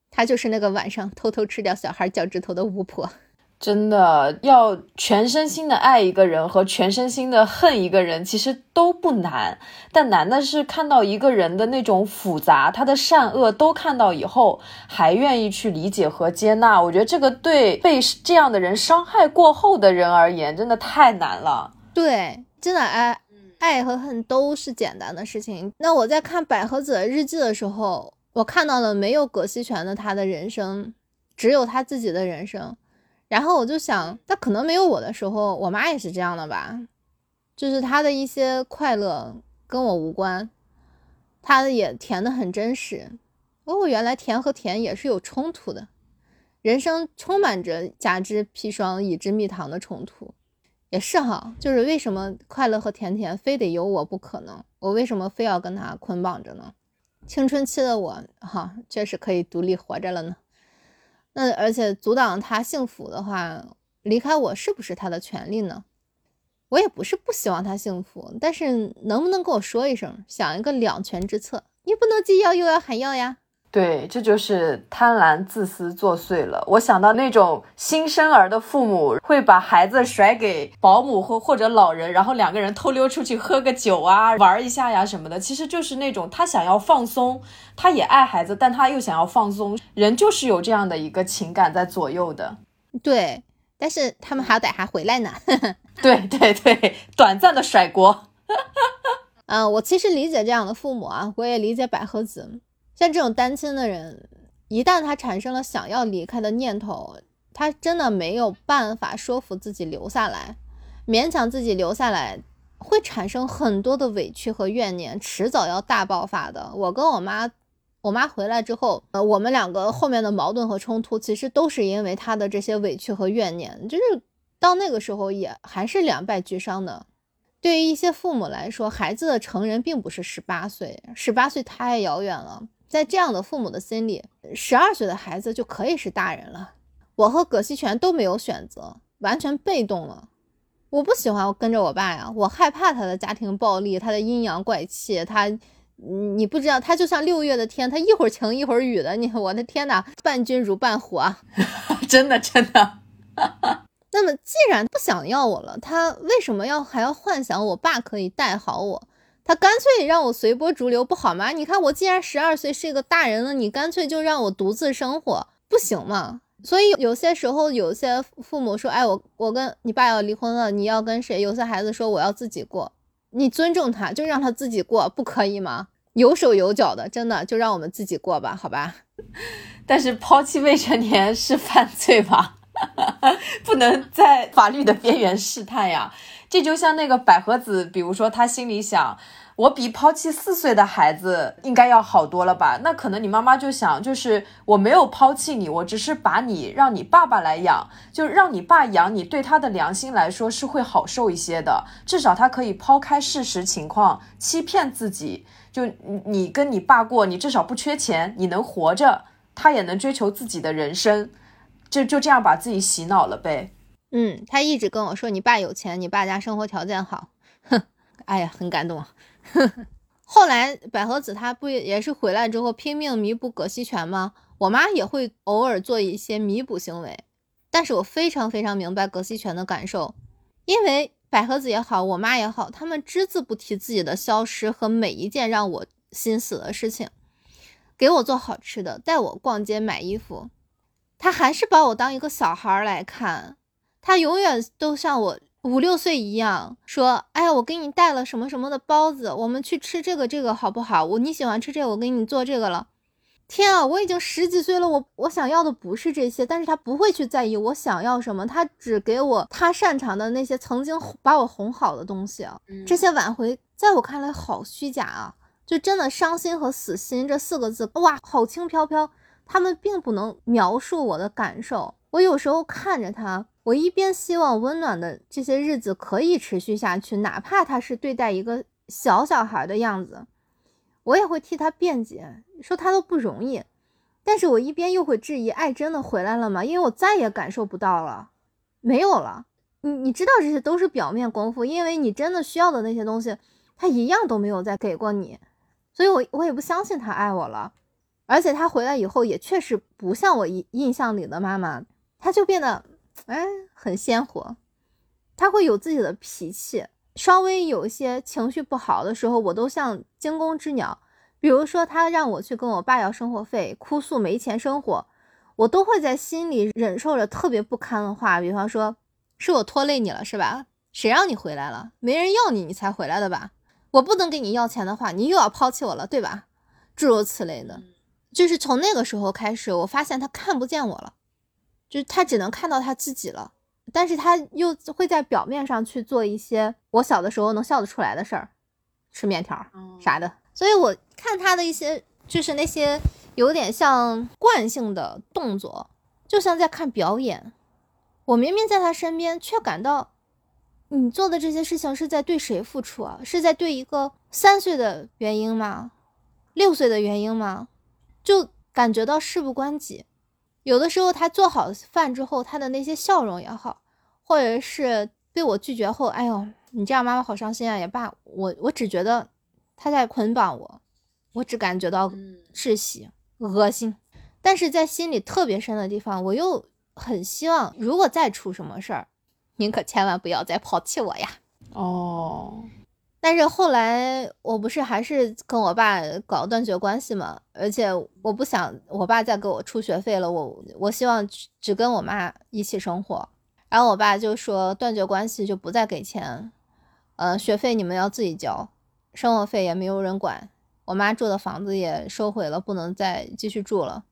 他就是那个晚上偷偷吃掉小孩脚趾头的巫婆。<laughs> 真的要全身心的爱一个人和全身心的恨一个人，其实都不难，但难的是看到一个人的那种复杂，他的善恶都看到以后，还愿意去理解和接纳。我觉得这个对被这样的人伤害过后的人而言，真的太难了。对，真的哎。爱和恨都是简单的事情。那我在看百合子的日记的时候，我看到了没有葛西泉的他的人生，只有他自己的人生。然后我就想，那可能没有我的时候，我妈也是这样的吧？就是他的一些快乐跟我无关，他也甜的很真实。哦，原来甜和甜也是有冲突的，人生充满着甲之砒霜，乙之蜜糖的冲突。也是哈，就是为什么快乐和甜甜非得有我不可能？我为什么非要跟他捆绑着呢？青春期的我哈，确实可以独立活着了呢。那而且阻挡他幸福的话，离开我是不是他的权利呢？我也不是不希望他幸福，但是能不能跟我说一声，想一个两全之策？你不能既要又要还要呀。对，这就是贪婪、自私作祟了。我想到那种新生儿的父母会把孩子甩给保姆或或者老人，然后两个人偷溜出去喝个酒啊，玩一下呀什么的。其实就是那种他想要放松，他也爱孩子，但他又想要放松。人就是有这样的一个情感在左右的。对，但是他们好歹还回来呢。<laughs> 对 <laughs> 对对，短暂的甩锅。<laughs> 嗯，我其实理解这样的父母啊，我也理解百合子。像这种单亲的人，一旦他产生了想要离开的念头，他真的没有办法说服自己留下来，勉强自己留下来，会产生很多的委屈和怨念，迟早要大爆发的。我跟我妈，我妈回来之后，呃，我们两个后面的矛盾和冲突，其实都是因为他的这些委屈和怨念，就是到那个时候也还是两败俱伤的。对于一些父母来说，孩子的成人并不是十八岁，十八岁太遥远了。在这样的父母的心里，十二岁的孩子就可以是大人了。我和葛西全都没有选择，完全被动了。我不喜欢跟着我爸呀，我害怕他的家庭暴力，他的阴阳怪气。他，你不知道，他就像六月的天，他一会儿晴一会儿雨的。你，我的天哪，伴君如伴虎啊！<laughs> 真的，真的。<laughs> 那么，既然不想要我了，他为什么要还要幻想我爸可以带好我？他干脆让我随波逐流不好吗？你看我既然十二岁是一个大人了，你干脆就让我独自生活，不行吗？所以有些时候，有些父母说：“哎，我我跟你爸要离婚了，你要跟谁？”有些孩子说：“我要自己过。”你尊重他，就让他自己过，不可以吗？有手有脚的，真的就让我们自己过吧，好吧？<laughs> 但是抛弃未成年是犯罪吧？<laughs> 不能在法律的边缘试探呀。这就像那个百合子，比如说他心里想，我比抛弃四岁的孩子应该要好多了吧？那可能你妈妈就想，就是我没有抛弃你，我只是把你让你爸爸来养，就让你爸养你，对他的良心来说是会好受一些的，至少他可以抛开事实情况，欺骗自己，就你跟你爸过，你至少不缺钱，你能活着，他也能追求自己的人生，就就这样把自己洗脑了呗。嗯，他一直跟我说你爸有钱，你爸家生活条件好，哼，哎呀，很感动。后来百合子他不也是回来之后拼命弥补葛西泉吗？我妈也会偶尔做一些弥补行为，但是我非常非常明白葛西泉的感受，因为百合子也好，我妈也好，他们只字不提自己的消失和每一件让我心死的事情。给我做好吃的，带我逛街买衣服，他还是把我当一个小孩来看。他永远都像我五六岁一样，说：“哎呀，我给你带了什么什么的包子，我们去吃这个这个好不好？我你喜欢吃这个，我给你做这个了。”天啊，我已经十几岁了，我我想要的不是这些，但是他不会去在意我想要什么，他只给我他擅长的那些曾经把我哄好的东西。这些挽回在我看来好虚假啊！就真的伤心和死心这四个字，哇，好轻飘飘，他们并不能描述我的感受。我有时候看着他，我一边希望温暖的这些日子可以持续下去，哪怕他是对待一个小小孩的样子。我也会替他辩解，说他都不容易，但是我一边又会质疑，爱真的回来了吗？因为我再也感受不到了，没有了。你你知道这些都是表面功夫，因为你真的需要的那些东西，他一样都没有再给过你，所以我我也不相信他爱我了。而且他回来以后也确实不像我印印象里的妈妈，他就变得哎很鲜活，他会有自己的脾气。稍微有一些情绪不好的时候，我都像惊弓之鸟。比如说，他让我去跟我爸要生活费，哭诉没钱生活，我都会在心里忍受着特别不堪的话。比方说，是我拖累你了，是吧？谁让你回来了？没人要你，你才回来的吧？我不能给你要钱的话，你又要抛弃我了，对吧？诸如此类的，就是从那个时候开始，我发现他看不见我了，就是他只能看到他自己了。但是他又会在表面上去做一些我小的时候能笑得出来的事儿，吃面条啥的。所以我看他的一些，就是那些有点像惯性的动作，就像在看表演。我明明在他身边，却感到你做的这些事情是在对谁付出啊？是在对一个三岁的原因吗？六岁的原因吗？就感觉到事不关己。有的时候，他做好饭之后，他的那些笑容也好，或者是被我拒绝后，哎呦，你这样妈妈好伤心啊，也罢，我我只觉得他在捆绑我，我只感觉到窒息、恶心，但是在心里特别深的地方，我又很希望，如果再出什么事儿，您可千万不要再抛弃我呀。哦。但是后来我不是还是跟我爸搞断绝关系嘛，而且我不想我爸再给我出学费了，我我希望只跟我妈一起生活。然后我爸就说断绝关系就不再给钱，呃，学费你们要自己交，生活费也没有人管，我妈住的房子也收回了，不能再继续住了，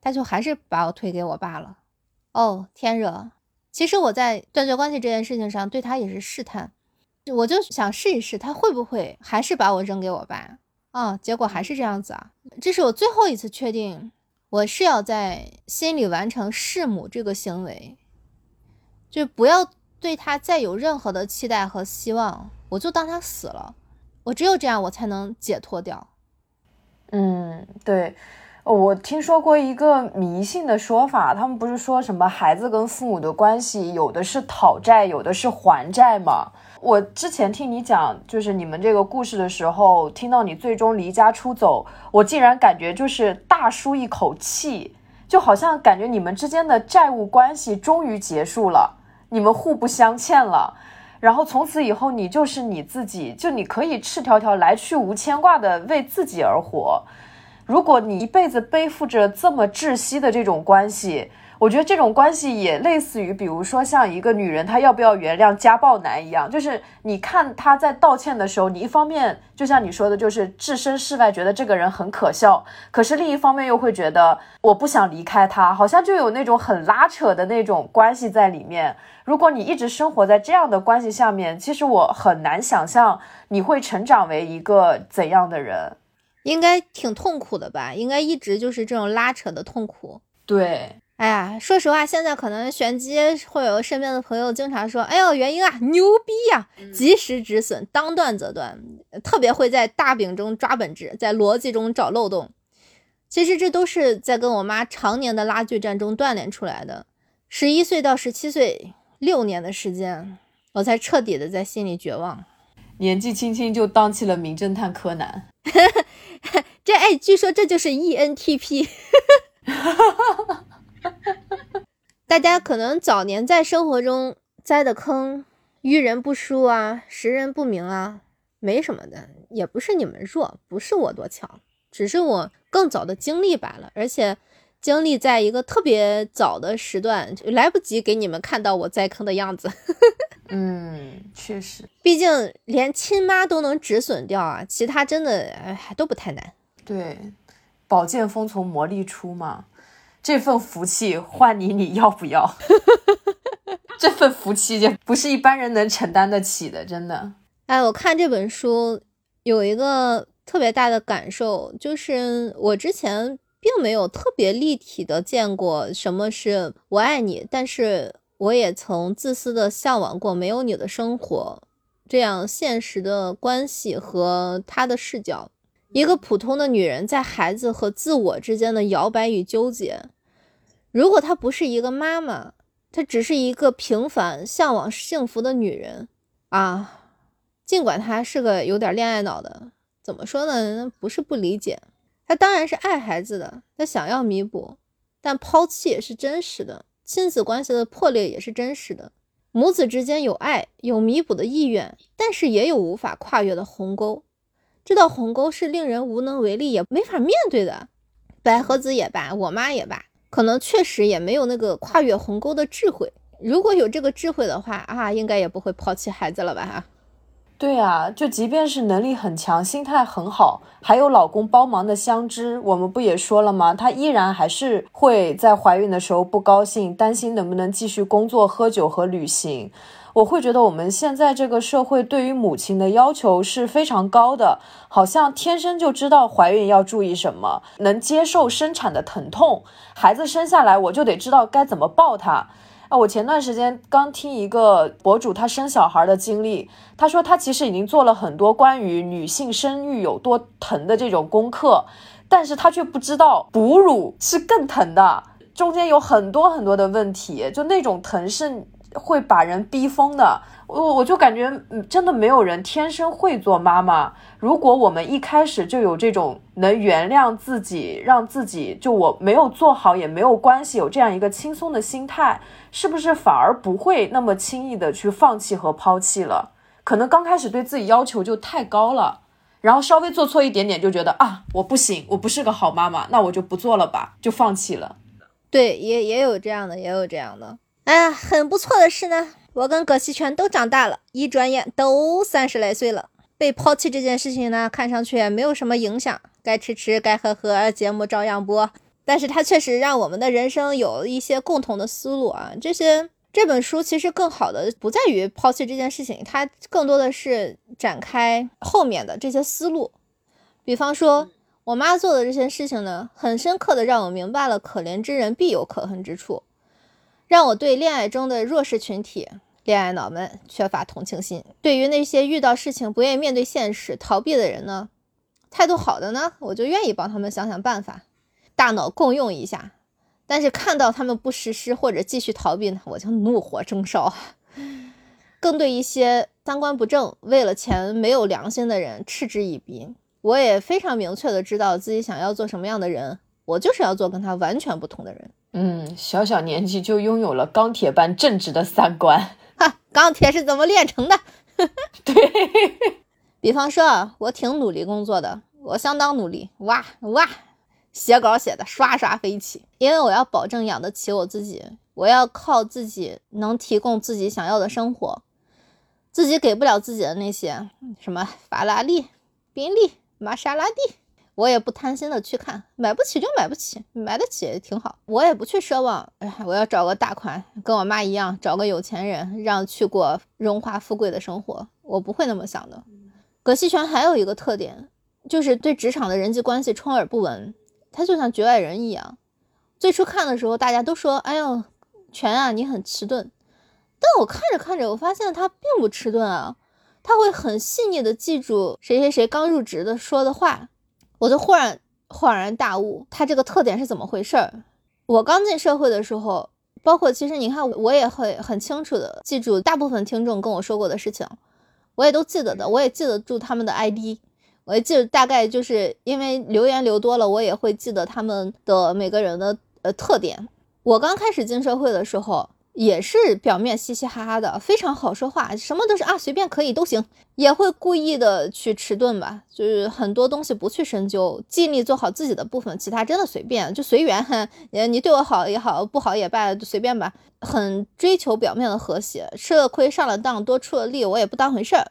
他就还是把我推给我爸了。哦，天热！其实我在断绝关系这件事情上对他也是试探。我就想试一试，他会不会还是把我扔给我爸啊？结果还是这样子啊！这是我最后一次确定，我是要在心里完成弑母这个行为，就不要对他再有任何的期待和希望，我就当他死了。我只有这样，我才能解脱掉。嗯，对，我听说过一个迷信的说法，他们不是说什么孩子跟父母的关系，有的是讨债，有的是还债吗？我之前听你讲，就是你们这个故事的时候，听到你最终离家出走，我竟然感觉就是大舒一口气，就好像感觉你们之间的债务关系终于结束了，你们互不相欠了，然后从此以后你就是你自己，就你可以赤条条来去无牵挂的为自己而活。如果你一辈子背负着这么窒息的这种关系，我觉得这种关系也类似于，比如说像一个女人，她要不要原谅家暴男一样，就是你看她在道歉的时候，你一方面就像你说的，就是置身事外，觉得这个人很可笑，可是另一方面又会觉得我不想离开他，好像就有那种很拉扯的那种关系在里面。如果你一直生活在这样的关系下面，其实我很难想象你会成长为一个怎样的人，应该挺痛苦的吧？应该一直就是这种拉扯的痛苦。对。哎呀，说实话，现在可能玄机会有身边的朋友经常说：“哎呦，元英啊，牛逼呀，及时止损，当断则断，特别会在大饼中抓本质，在逻辑中找漏洞。”其实这都是在跟我妈常年的拉锯战中锻炼出来的。十一岁到十七岁，六年的时间，我才彻底的在心里绝望。年纪轻轻就当起了名侦探柯南，<laughs> 这哎，据说这就是 ENTP。<laughs> <laughs> 大家可能早年在生活中栽的坑，遇人不淑啊，识人不明啊，没什么的，也不是你们弱，不是我多强，只是我更早的经历罢了，而且经历在一个特别早的时段，来不及给你们看到我栽坑的样子。<laughs> 嗯，确实，毕竟连亲妈都能止损掉啊，其他真的哎都不太难。对，宝剑锋从磨砺出嘛，这份福气换你，你要不要？<laughs> 这份福气就不是一般人能承担得起的，真的。哎，我看这本书有一个特别大的感受，就是我之前并没有特别立体的见过什么是我爱你，但是。我也曾自私的向往过没有你的生活，这样现实的关系和他的视角，一个普通的女人在孩子和自我之间的摇摆与纠结。如果她不是一个妈妈，她只是一个平凡向往幸福的女人啊。尽管她是个有点恋爱脑的，怎么说呢？不是不理解，她当然是爱孩子的，她想要弥补，但抛弃也是真实的。亲子关系的破裂也是真实的，母子之间有爱，有弥补的意愿，但是也有无法跨越的鸿沟。这道鸿沟是令人无能为力，也没法面对的。百合子也罢，我妈也罢，可能确实也没有那个跨越鸿沟的智慧。如果有这个智慧的话啊，应该也不会抛弃孩子了吧？对啊，就即便是能力很强、心态很好，还有老公帮忙的相知，我们不也说了吗？她依然还是会在怀孕的时候不高兴，担心能不能继续工作、喝酒和旅行。我会觉得我们现在这个社会对于母亲的要求是非常高的，好像天生就知道怀孕要注意什么，能接受生产的疼痛，孩子生下来我就得知道该怎么抱他。啊，我前段时间刚听一个博主他生小孩的经历，他说他其实已经做了很多关于女性生育有多疼的这种功课，但是他却不知道哺乳是更疼的，中间有很多很多的问题，就那种疼是会把人逼疯的。我我就感觉，真的没有人天生会做妈妈。如果我们一开始就有这种能原谅自己，让自己就我没有做好也没有关系，有这样一个轻松的心态，是不是反而不会那么轻易的去放弃和抛弃了？可能刚开始对自己要求就太高了，然后稍微做错一点点就觉得啊，我不行，我不是个好妈妈，那我就不做了吧，就放弃了。对，也也有这样的，也有这样的。哎呀，很不错的是呢。我跟葛西全都长大了，一转眼都三十来岁了。被抛弃这件事情呢，看上去也没有什么影响，该吃吃，该喝喝，节目照样播。但是它确实让我们的人生有一些共同的思路啊。这些这本书其实更好的不在于抛弃这件事情，它更多的是展开后面的这些思路。比方说，我妈做的这些事情呢，很深刻的让我明白了可怜之人必有可恨之处，让我对恋爱中的弱势群体。恋爱脑们缺乏同情心，对于那些遇到事情不愿意面对现实、逃避的人呢，态度好的呢，我就愿意帮他们想想办法，大脑共用一下。但是看到他们不实施或者继续逃避呢，我就怒火中烧。<laughs> 更对一些三观不正、为了钱没有良心的人嗤之以鼻。我也非常明确的知道自己想要做什么样的人，我就是要做跟他完全不同的人。嗯，小小年纪就拥有了钢铁般正直的三观。<laughs> 哈，钢铁是怎么炼成的？<laughs> 对比方说啊，我挺努力工作的，我相当努力，哇哇，写稿写的刷刷飞起，因为我要保证养得起我自己，我要靠自己能提供自己想要的生活，自己给不了自己的那些什么法拉利、宾利、玛莎拉蒂。我也不贪心的去看，买不起就买不起，买得起也挺好。我也不去奢望，哎，我要找个大款，跟我妈一样，找个有钱人，让去过荣华富贵的生活。我不会那么想的。葛西泉还有一个特点，就是对职场的人际关系充耳不闻。他就像局外人一样。最初看的时候，大家都说：“哎呦，全啊，你很迟钝。”但我看着看着，我发现他并不迟钝啊，他会很细腻的记住谁谁谁刚入职的说的话。我就忽然恍然大悟，他这个特点是怎么回事儿？我刚进社会的时候，包括其实你看，我也会很清楚的记住大部分听众跟我说过的事情，我也都记得的，我也记得住他们的 ID，我也记得大概就是因为留言留多了，我也会记得他们的每个人的呃特点。我刚开始进社会的时候，也是表面嘻嘻哈哈的，非常好说话，什么都是啊，随便可以都行，也会故意的去迟钝吧，就是很多东西不去深究，尽力做好自己的部分，其他真的随便，就随缘。呃，你对我好也好，不好也罢，随便吧。很追求表面的和谐，吃了亏上了当，多出了力，我也不当回事儿，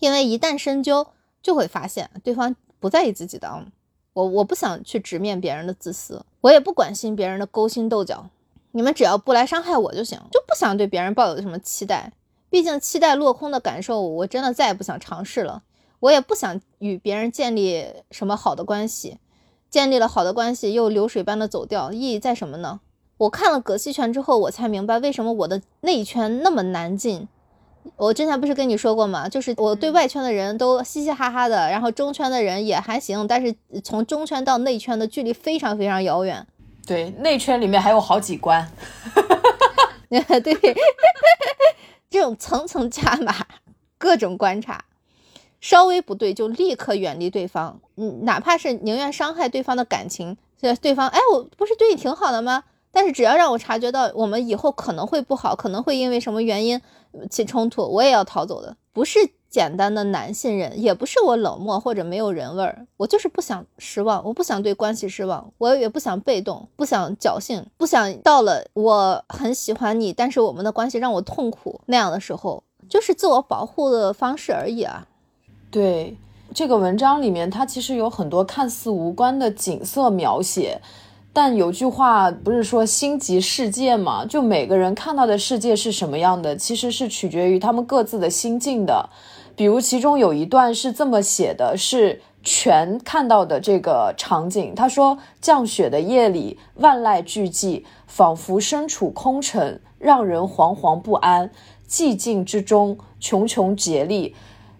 因为一旦深究，就会发现对方不在意自己的。我我不想去直面别人的自私，我也不关心别人的勾心斗角。你们只要不来伤害我就行，就不想对别人抱有什么期待。毕竟期待落空的感受，我真的再也不想尝试了。我也不想与别人建立什么好的关系，建立了好的关系又流水般的走掉，意义在什么呢？我看了葛西拳之后，我才明白为什么我的内圈那么难进。我之前不是跟你说过吗？就是我对外圈的人都嘻嘻哈哈的，然后中圈的人也还行，但是从中圈到内圈的距离非常非常遥远。对，内圈里面还有好几关，<laughs> 对，这种层层加码，各种观察，稍微不对就立刻远离对方，嗯，哪怕是宁愿伤害对方的感情，对方，哎，我不是对你挺好的吗？但是只要让我察觉到我们以后可能会不好，可能会因为什么原因起冲突，我也要逃走的，不是。简单的男信任，也不是我冷漠或者没有人味儿，我就是不想失望，我不想对关系失望，我也不想被动，不想侥幸，不想到了我很喜欢你，但是我们的关系让我痛苦那样的时候，就是自我保护的方式而已啊。对这个文章里面，它其实有很多看似无关的景色描写。但有句话不是说心即世界吗？就每个人看到的世界是什么样的，其实是取决于他们各自的心境的。比如其中有一段是这么写的，是全看到的这个场景。他说：“降雪的夜里，万籁俱寂，仿佛身处空城，让人惶惶不安。寂静之中，茕茕孑立。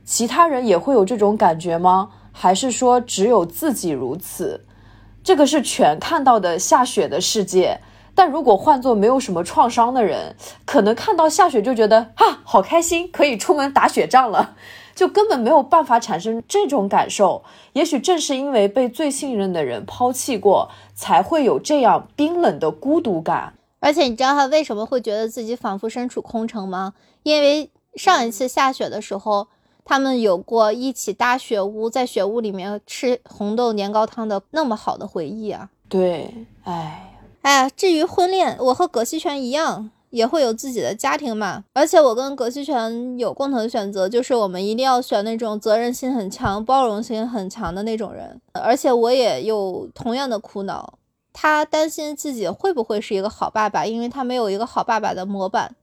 其他人也会有这种感觉吗？还是说只有自己如此？”这个是全看到的下雪的世界，但如果换做没有什么创伤的人，可能看到下雪就觉得啊，好开心，可以出门打雪仗了，<laughs> 就根本没有办法产生这种感受。也许正是因为被最信任的人抛弃过，才会有这样冰冷的孤独感。而且你知道他为什么会觉得自己仿佛身处空城吗？因为上一次下雪的时候。他们有过一起搭雪屋，在雪屋里面吃红豆年糕汤的那么好的回忆啊！对，哎，哎，至于婚恋，我和葛西泉一样，也会有自己的家庭嘛。而且我跟葛西泉有共同的选择，就是我们一定要选那种责任心很强、包容心很强的那种人。而且我也有同样的苦恼，他担心自己会不会是一个好爸爸，因为他没有一个好爸爸的模板。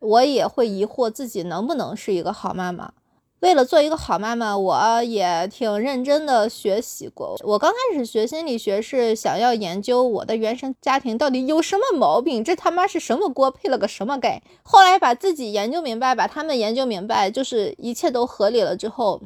我也会疑惑自己能不能是一个好妈妈。为了做一个好妈妈，我也挺认真的学习过。我刚开始学心理学是想要研究我的原生家庭到底有什么毛病，这他妈是什么锅配了个什么盖。后来把自己研究明白，把他们研究明白，就是一切都合理了之后，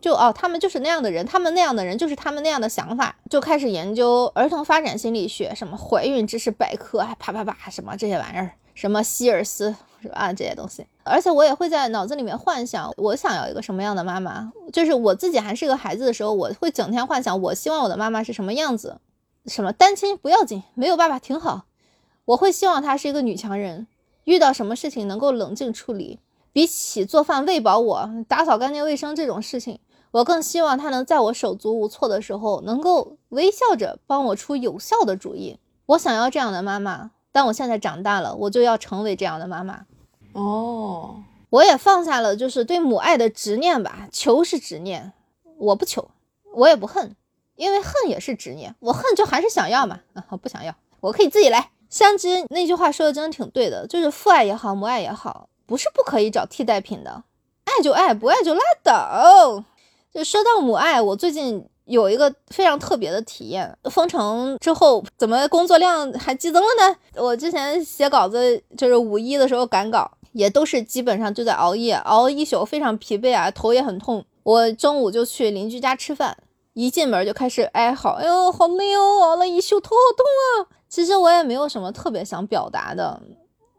就哦，他们就是那样的人，他们那样的人就是他们那样的想法，就开始研究儿童发展心理学，什么怀孕知识百科，还啪啪啪什么这些玩意儿，什么希尔斯。是吧？这些东西，而且我也会在脑子里面幻想，我想要一个什么样的妈妈。就是我自己还是个孩子的时候，我会整天幻想，我希望我的妈妈是什么样子。什么单亲不要紧，没有爸爸挺好。我会希望她是一个女强人，遇到什么事情能够冷静处理。比起做饭喂饱我、打扫干净卫生这种事情，我更希望她能在我手足无措的时候，能够微笑着帮我出有效的主意。我想要这样的妈妈。但我现在长大了，我就要成为这样的妈妈。哦，我也放下了就是对母爱的执念吧。求是执念，我不求，我也不恨，因为恨也是执念。我恨就还是想要嘛，啊，我不想要，我可以自己来。相知那句话说的真的挺对的，就是父爱也好，母爱也好，不是不可以找替代品的，爱就爱，不爱就拉倒。就说到母爱，我最近。有一个非常特别的体验，封城之后怎么工作量还激增了呢？我之前写稿子就是五一的时候赶稿，也都是基本上就在熬夜，熬一宿，非常疲惫啊，头也很痛。我中午就去邻居家吃饭，一进门就开始哀嚎，哎呦好累哦，熬了一宿，头好痛啊。其实我也没有什么特别想表达的，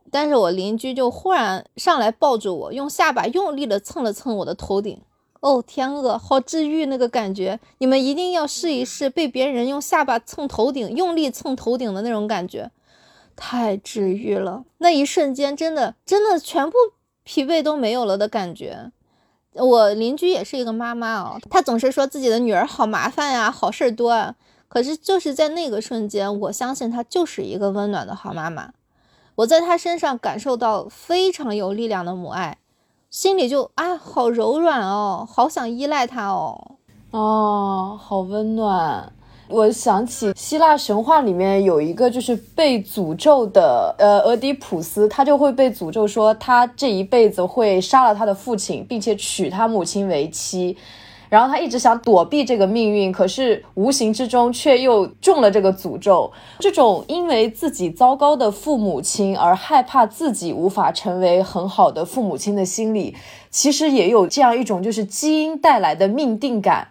但是我邻居就忽然上来抱住我，用下巴用力的蹭了蹭我的头顶。哦天鹅，好治愈那个感觉！你们一定要试一试被别人用下巴蹭头顶，用力蹭头顶的那种感觉，太治愈了。那一瞬间，真的真的全部疲惫都没有了的感觉。我邻居也是一个妈妈哦，她总是说自己的女儿好麻烦呀，好事儿多啊。可是就是在那个瞬间，我相信她就是一个温暖的好妈妈。我在她身上感受到非常有力量的母爱，心里就啊好柔软哦，好想依赖他哦。哦，好温暖。我想起希腊神话里面有一个就是被诅咒的，呃，俄狄浦斯，他就会被诅咒说他这一辈子会杀了他的父亲，并且娶他母亲为妻。然后他一直想躲避这个命运，可是无形之中却又中了这个诅咒。这种因为自己糟糕的父母亲而害怕自己无法成为很好的父母亲的心理，其实也有这样一种就是基因带来的命定感。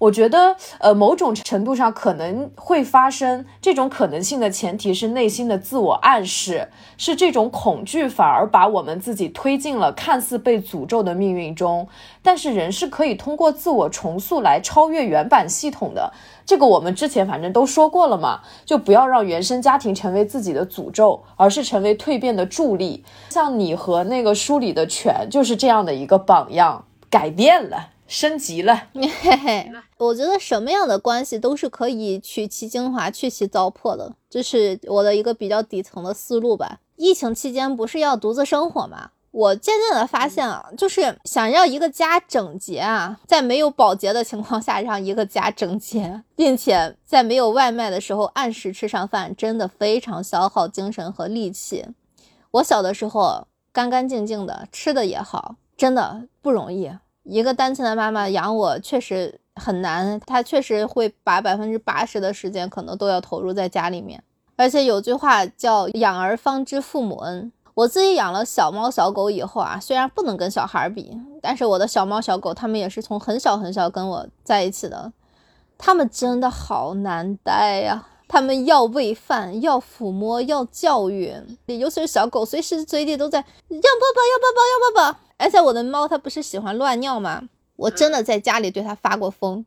我觉得，呃，某种程度上可能会发生这种可能性的前提是内心的自我暗示，是这种恐惧反而把我们自己推进了看似被诅咒的命运中。但是人是可以通过自我重塑来超越原版系统的，这个我们之前反正都说过了嘛，就不要让原生家庭成为自己的诅咒，而是成为蜕变的助力。像你和那个书里的犬就是这样的一个榜样，改变了。升级了，嘿嘿，我觉得什么样的关系都是可以取其精华，去其糟粕的，这是我的一个比较底层的思路吧。疫情期间不是要独自生活吗？我渐渐的发现啊，就是想要一个家整洁啊，在没有保洁的情况下让一个家整洁，并且在没有外卖的时候按时吃上饭，真的非常消耗精神和力气。我小的时候干干净净的，吃的也好，真的不容易。一个单亲的妈妈养我确实很难，她确实会把百分之八十的时间可能都要投入在家里面。而且有句话叫“养儿方知父母恩”。我自己养了小猫小狗以后啊，虽然不能跟小孩比，但是我的小猫小狗它们也是从很小很小跟我在一起的，它们真的好难带呀。它们要喂饭，要抚摸，要教育，尤其是小狗，随时随地都在要抱抱，要抱抱，要抱抱。而且我的猫它不是喜欢乱尿吗？我真的在家里对它发过疯，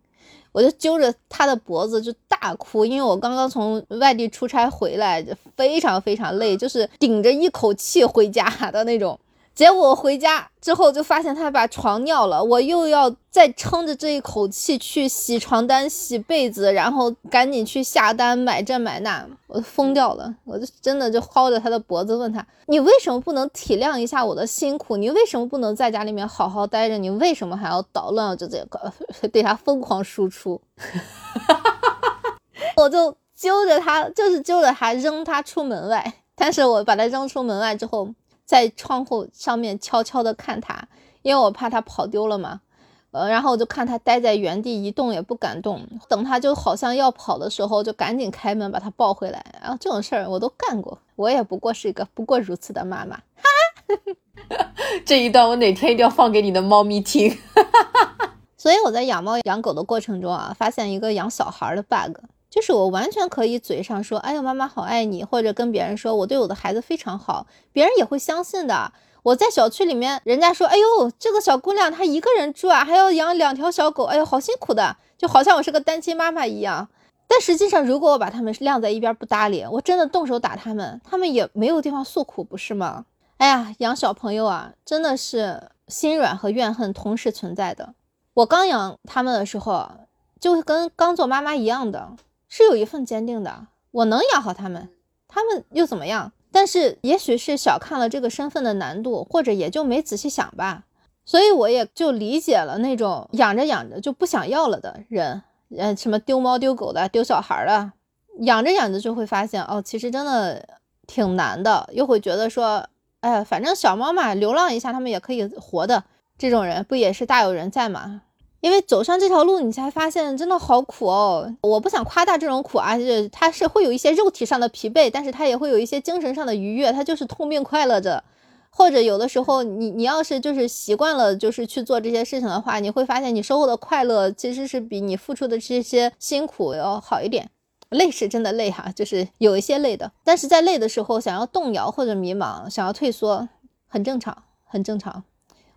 我就揪着它的脖子就大哭，因为我刚刚从外地出差回来，就非常非常累，就是顶着一口气回家的那种。结果回家之后就发现他把床尿了，我又要再撑着这一口气去洗床单、洗被子，然后赶紧去下单买这买那，我疯掉了。我就真的就薅着他的脖子问他：“你为什么不能体谅一下我的辛苦？你为什么不能在家里面好好待着？你为什么还要捣乱？”我就这个 <laughs> 对他疯狂输出，我就揪着他，就是揪着他扔他出门外。但是我把他扔出门外之后。在窗户上面悄悄地看它，因为我怕它跑丢了嘛。呃，然后我就看它待在原地一动也不敢动，等它就好像要跑的时候，就赶紧开门把它抱回来。然后这种事儿我都干过，我也不过是一个不过如此的妈妈。哈 <laughs> 这一段我哪天一定要放给你的猫咪听。<laughs> 所以我在养猫养狗的过程中啊，发现一个养小孩的 bug。就是我完全可以嘴上说，哎呦，妈妈好爱你，或者跟别人说我对我的孩子非常好，别人也会相信的。我在小区里面，人家说，哎呦，这个小姑娘她一个人住啊，还要养两条小狗，哎呦，好辛苦的，就好像我是个单亲妈妈一样。但实际上，如果我把他们晾在一边不搭理，我真的动手打他们，他们也没有地方诉苦，不是吗？哎呀，养小朋友啊，真的是心软和怨恨同时存在的。我刚养他们的时候，就跟刚做妈妈一样的。是有一份坚定的，我能养好他们，他们又怎么样？但是也许是小看了这个身份的难度，或者也就没仔细想吧。所以我也就理解了那种养着养着就不想要了的人，呃，什么丢猫丢狗的、丢小孩的，养着养着就会发现，哦，其实真的挺难的，又会觉得说，哎呀，反正小猫嘛，流浪一下他们也可以活的，这种人不也是大有人在吗？因为走上这条路，你才发现真的好苦哦。我不想夸大这种苦啊，就是它是会有一些肉体上的疲惫，但是它也会有一些精神上的愉悦，它就是痛并快乐着。或者有的时候，你你要是就是习惯了就是去做这些事情的话，你会发现你收获的快乐其实是比你付出的这些辛苦要好一点。累是真的累哈，就是有一些累的，但是在累的时候想要动摇或者迷茫，想要退缩，很正常，很正常。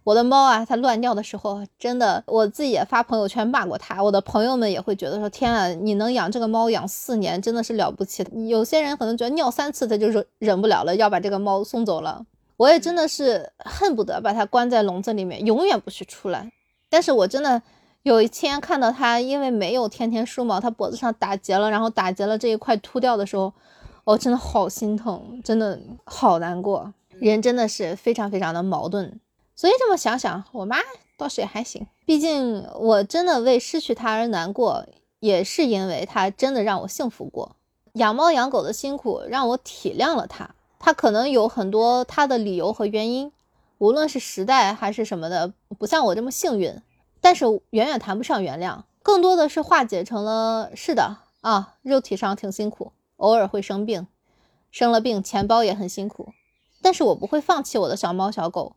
我的猫啊，它乱尿的时候，真的我自己也发朋友圈骂过它。我的朋友们也会觉得说：“天啊，你能养这个猫养四年，真的是了不起。”有些人可能觉得尿三次他就是忍不了了，要把这个猫送走了。我也真的是恨不得把它关在笼子里面，永远不许出来。但是我真的有一天看到它，因为没有天天梳毛，它脖子上打结了，然后打结了这一块秃掉的时候，我真的好心疼，真的好难过。人真的是非常非常的矛盾。所以这么想想，我妈倒是也还行。毕竟我真的为失去她而难过，也是因为她真的让我幸福过。养猫养狗的辛苦让我体谅了她，她可能有很多她的理由和原因，无论是时代还是什么的，不像我这么幸运。但是远远谈不上原谅，更多的是化解成了是的啊，肉体上挺辛苦，偶尔会生病，生了病钱包也很辛苦，但是我不会放弃我的小猫小狗。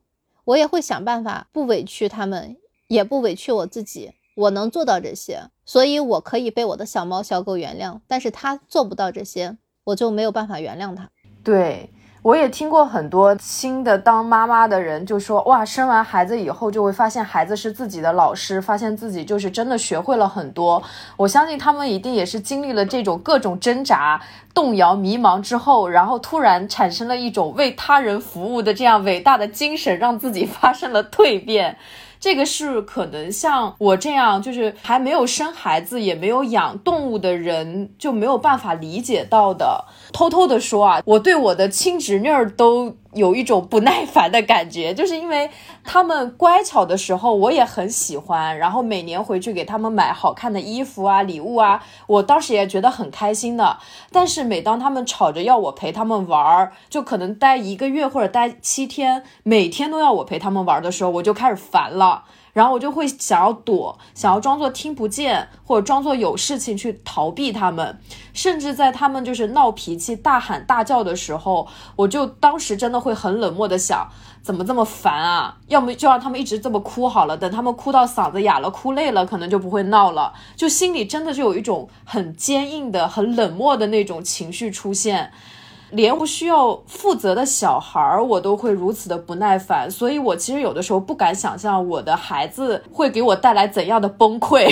我也会想办法不委屈他们，也不委屈我自己。我能做到这些，所以我可以被我的小猫小狗原谅。但是他做不到这些，我就没有办法原谅他。对。我也听过很多新的当妈妈的人就说，哇，生完孩子以后就会发现孩子是自己的老师，发现自己就是真的学会了很多。我相信他们一定也是经历了这种各种挣扎、动摇、迷茫之后，然后突然产生了一种为他人服务的这样伟大的精神，让自己发生了蜕变。这个是可能像我这样，就是还没有生孩子，也没有养动物的人就没有办法理解到的。偷偷的说啊，我对我的亲侄女儿都。有一种不耐烦的感觉，就是因为他们乖巧的时候，我也很喜欢，然后每年回去给他们买好看的衣服啊、礼物啊，我当时也觉得很开心的。但是每当他们吵着要我陪他们玩儿，就可能待一个月或者待七天，每天都要我陪他们玩儿的时候，我就开始烦了。然后我就会想要躲，想要装作听不见，或者装作有事情去逃避他们。甚至在他们就是闹脾气、大喊大叫的时候，我就当时真的会很冷漠的想，怎么这么烦啊？要么就让他们一直这么哭好了，等他们哭到嗓子哑了、哭累了，可能就不会闹了。就心里真的是有一种很坚硬的、很冷漠的那种情绪出现。连不需要负责的小孩儿，我都会如此的不耐烦，所以我其实有的时候不敢想象我的孩子会给我带来怎样的崩溃。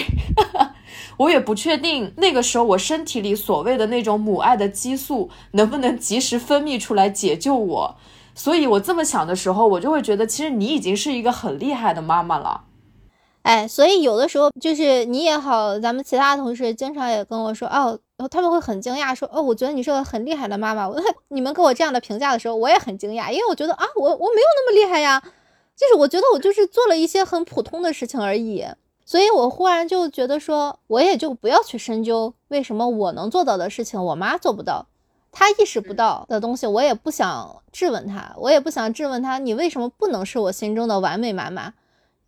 <laughs> 我也不确定那个时候我身体里所谓的那种母爱的激素能不能及时分泌出来解救我。所以我这么想的时候，我就会觉得，其实你已经是一个很厉害的妈妈了。哎，所以有的时候就是你也好，咱们其他同事经常也跟我说哦。他们会很惊讶，说：“哦，我觉得你是个很厉害的妈妈。”我 <laughs> 你们给我这样的评价的时候，我也很惊讶，因为我觉得啊，我我没有那么厉害呀，就是我觉得我就是做了一些很普通的事情而已。所以我忽然就觉得说，我也就不要去深究为什么我能做到的事情，我妈做不到，她意识不到的东西，我也不想质问他，我也不想质问他，你为什么不能是我心中的完美妈妈？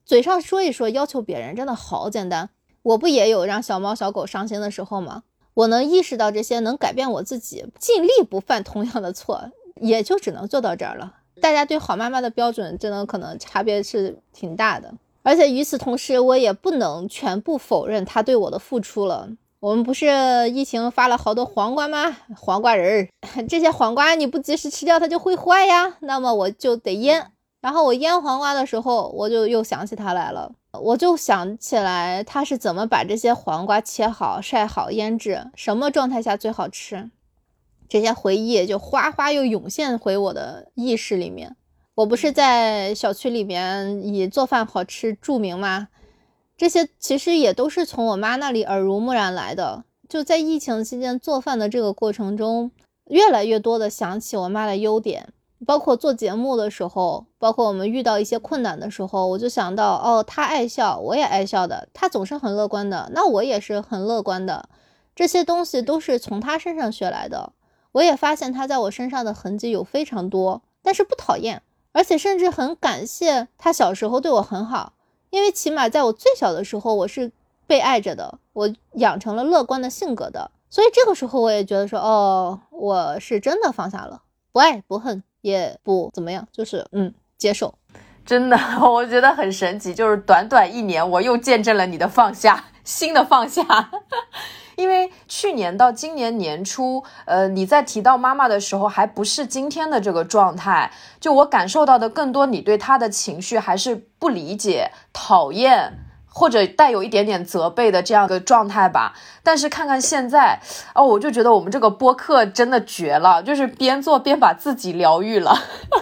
嘴上说一说，要求别人真的好简单。我不也有让小猫小狗伤心的时候吗？我能意识到这些，能改变我自己，尽力不犯同样的错，也就只能做到这儿了。大家对好妈妈的标准，真的可能差别是挺大的。而且与此同时，我也不能全部否认他对我的付出了。我们不是疫情发了好多黄瓜吗？黄瓜仁儿，<laughs> 这些黄瓜你不及时吃掉，它就会坏呀。那么我就得腌。然后我腌黄瓜的时候，我就又想起它来了。我就想起来它是怎么把这些黄瓜切好、晒好、腌制，什么状态下最好吃，这些回忆就哗哗又涌现回我的意识里面。我不是在小区里面以做饭好吃著名吗？这些其实也都是从我妈那里耳濡目染来的。就在疫情期间做饭的这个过程中，越来越多的想起我妈的优点。包括做节目的时候，包括我们遇到一些困难的时候，我就想到，哦，她爱笑，我也爱笑的，她总是很乐观的，那我也是很乐观的，这些东西都是从他身上学来的。我也发现他在我身上的痕迹有非常多，但是不讨厌，而且甚至很感谢他小时候对我很好，因为起码在我最小的时候，我是被爱着的，我养成了乐观的性格的，所以这个时候我也觉得说，哦，我是真的放下了，不爱不恨。也不怎么样，就是嗯，接受。真的，<laughs> 我觉得很神奇，就是短短一年，我又见证了你的放下，新的放下。因为去年到今年年初，呃，你在提到妈妈的时候，还不是今天的这个状态。就我感受到的更多，你对她的情绪还是不理解、讨厌，或者带有一点点责备的这样的状态吧。但是看看现在，哦，我就觉得我们这个播客真的绝了，就是边做边把自己疗愈了。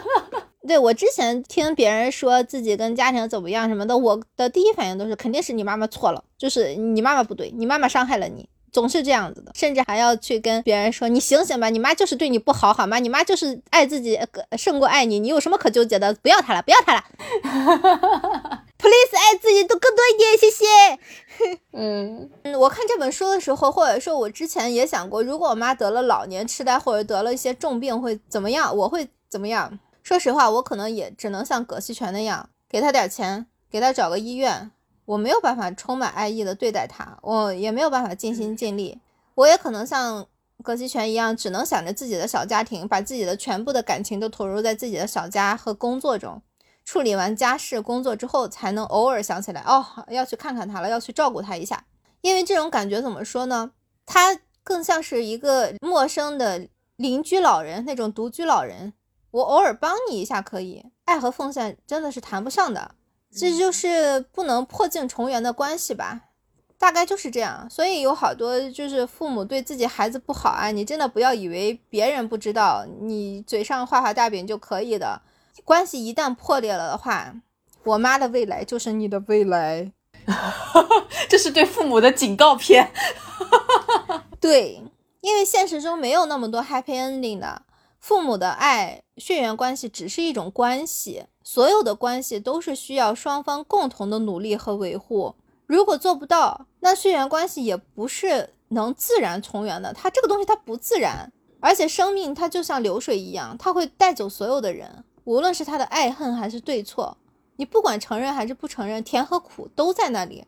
<laughs> 对我之前听别人说自己跟家庭怎么样什么的，我的第一反应都是肯定是你妈妈错了，就是你妈妈不对，你妈妈伤害了你，总是这样子的，甚至还要去跟别人说你醒醒吧，你妈就是对你不好，好吗？你妈就是爱自己胜过爱你，你有什么可纠结的？不要她了，不要她了。<laughs> Please 爱自己多更多一点，谢谢。<laughs> 嗯嗯，我看这本书的时候，或者说我之前也想过，如果我妈得了老年痴呆或者得了一些重病会怎么样，我会怎么样？说实话，我可能也只能像葛西泉那样，给他点钱，给他找个医院。我没有办法充满爱意的对待他，我也没有办法尽心尽力。我也可能像葛西泉一样，只能想着自己的小家庭，把自己的全部的感情都投入在自己的小家和工作中。处理完家事工作之后，才能偶尔想起来，哦，要去看看他了，要去照顾他一下。因为这种感觉怎么说呢？他更像是一个陌生的邻居老人，那种独居老人。我偶尔帮你一下可以，爱和奉献真的是谈不上的，这就是不能破镜重圆的关系吧，大概就是这样。所以有好多就是父母对自己孩子不好啊，你真的不要以为别人不知道，你嘴上画画大饼就可以的。关系一旦破裂了的话，我妈的未来就是你的未来，<laughs> 这是对父母的警告片。<laughs> 对，因为现实中没有那么多 happy ending 的。父母的爱，血缘关系只是一种关系，所有的关系都是需要双方共同的努力和维护。如果做不到，那血缘关系也不是能自然重圆的。它这个东西它不自然，而且生命它就像流水一样，它会带走所有的人，无论是他的爱恨还是对错，你不管承认还是不承认，甜和苦都在那里。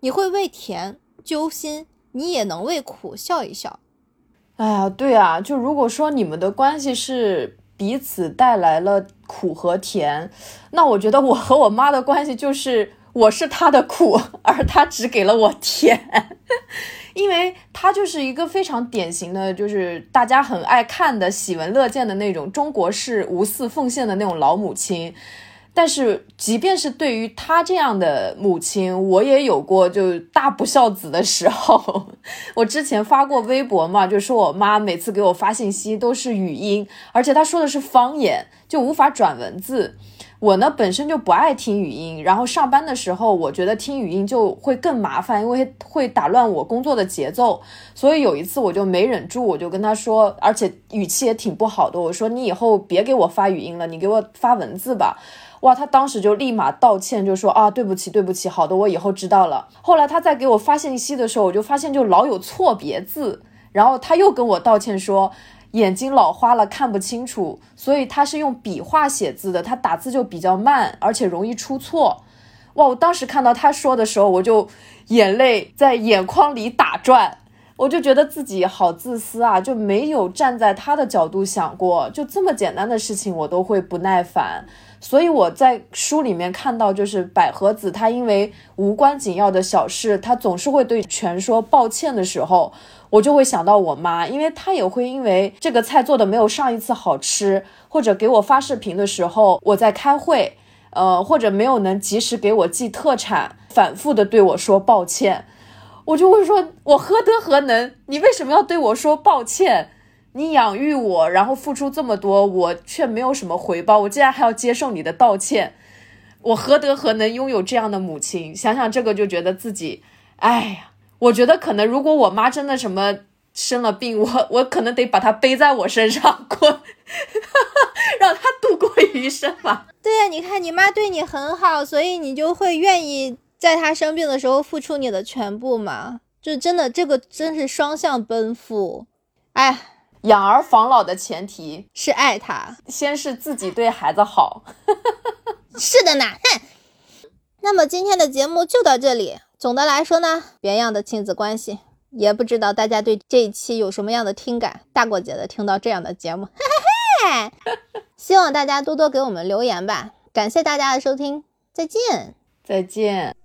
你会为甜揪心，你也能为苦笑一笑。哎呀，对啊，就如果说你们的关系是彼此带来了苦和甜，那我觉得我和我妈的关系就是我是她的苦，而她只给了我甜，<laughs> 因为她就是一个非常典型的，就是大家很爱看的、喜闻乐见的那种中国式无私奉献的那种老母亲。但是，即便是对于她这样的母亲，我也有过就大不孝子的时候。<laughs> 我之前发过微博嘛，就说我妈每次给我发信息都是语音，而且她说的是方言，就无法转文字。我呢本身就不爱听语音，然后上班的时候，我觉得听语音就会更麻烦，因为会打乱我工作的节奏。所以有一次我就没忍住，我就跟她说，而且语气也挺不好的，我说你以后别给我发语音了，你给我发文字吧。哇，他当时就立马道歉，就说啊，对不起，对不起，好的，我以后知道了。后来他在给我发信息的时候，我就发现就老有错别字，然后他又跟我道歉说眼睛老花了看不清楚，所以他是用笔画写字的，他打字就比较慢，而且容易出错。哇，我当时看到他说的时候，我就眼泪在眼眶里打转。我就觉得自己好自私啊，就没有站在他的角度想过，就这么简单的事情我都会不耐烦。所以我在书里面看到，就是百合子她因为无关紧要的小事，她总是会对全说抱歉的时候，我就会想到我妈，因为她也会因为这个菜做的没有上一次好吃，或者给我发视频的时候我在开会，呃，或者没有能及时给我寄特产，反复的对我说抱歉。我就会说，我何德何能？你为什么要对我说抱歉？你养育我，然后付出这么多，我却没有什么回报，我竟然还要接受你的道歉，我何德何能拥有这样的母亲？想想这个就觉得自己，哎呀，我觉得可能如果我妈真的什么生了病，<laughs> 我我可能得把她背在我身上过，让她度过余生吧。对呀，你看你妈对你很好，所以你就会愿意。在她生病的时候付出你的全部嘛，就真的这个真是双向奔赴。哎，养儿防老的前提是爱他，先是自己对孩子好。<laughs> 是的呢，哼。那么今天的节目就到这里。总的来说呢，别样的亲子关系，也不知道大家对这一期有什么样的听感。大过节的听到这样的节目，嘿嘿嘿。希望大家多多给我们留言吧。感谢大家的收听，再见，再见。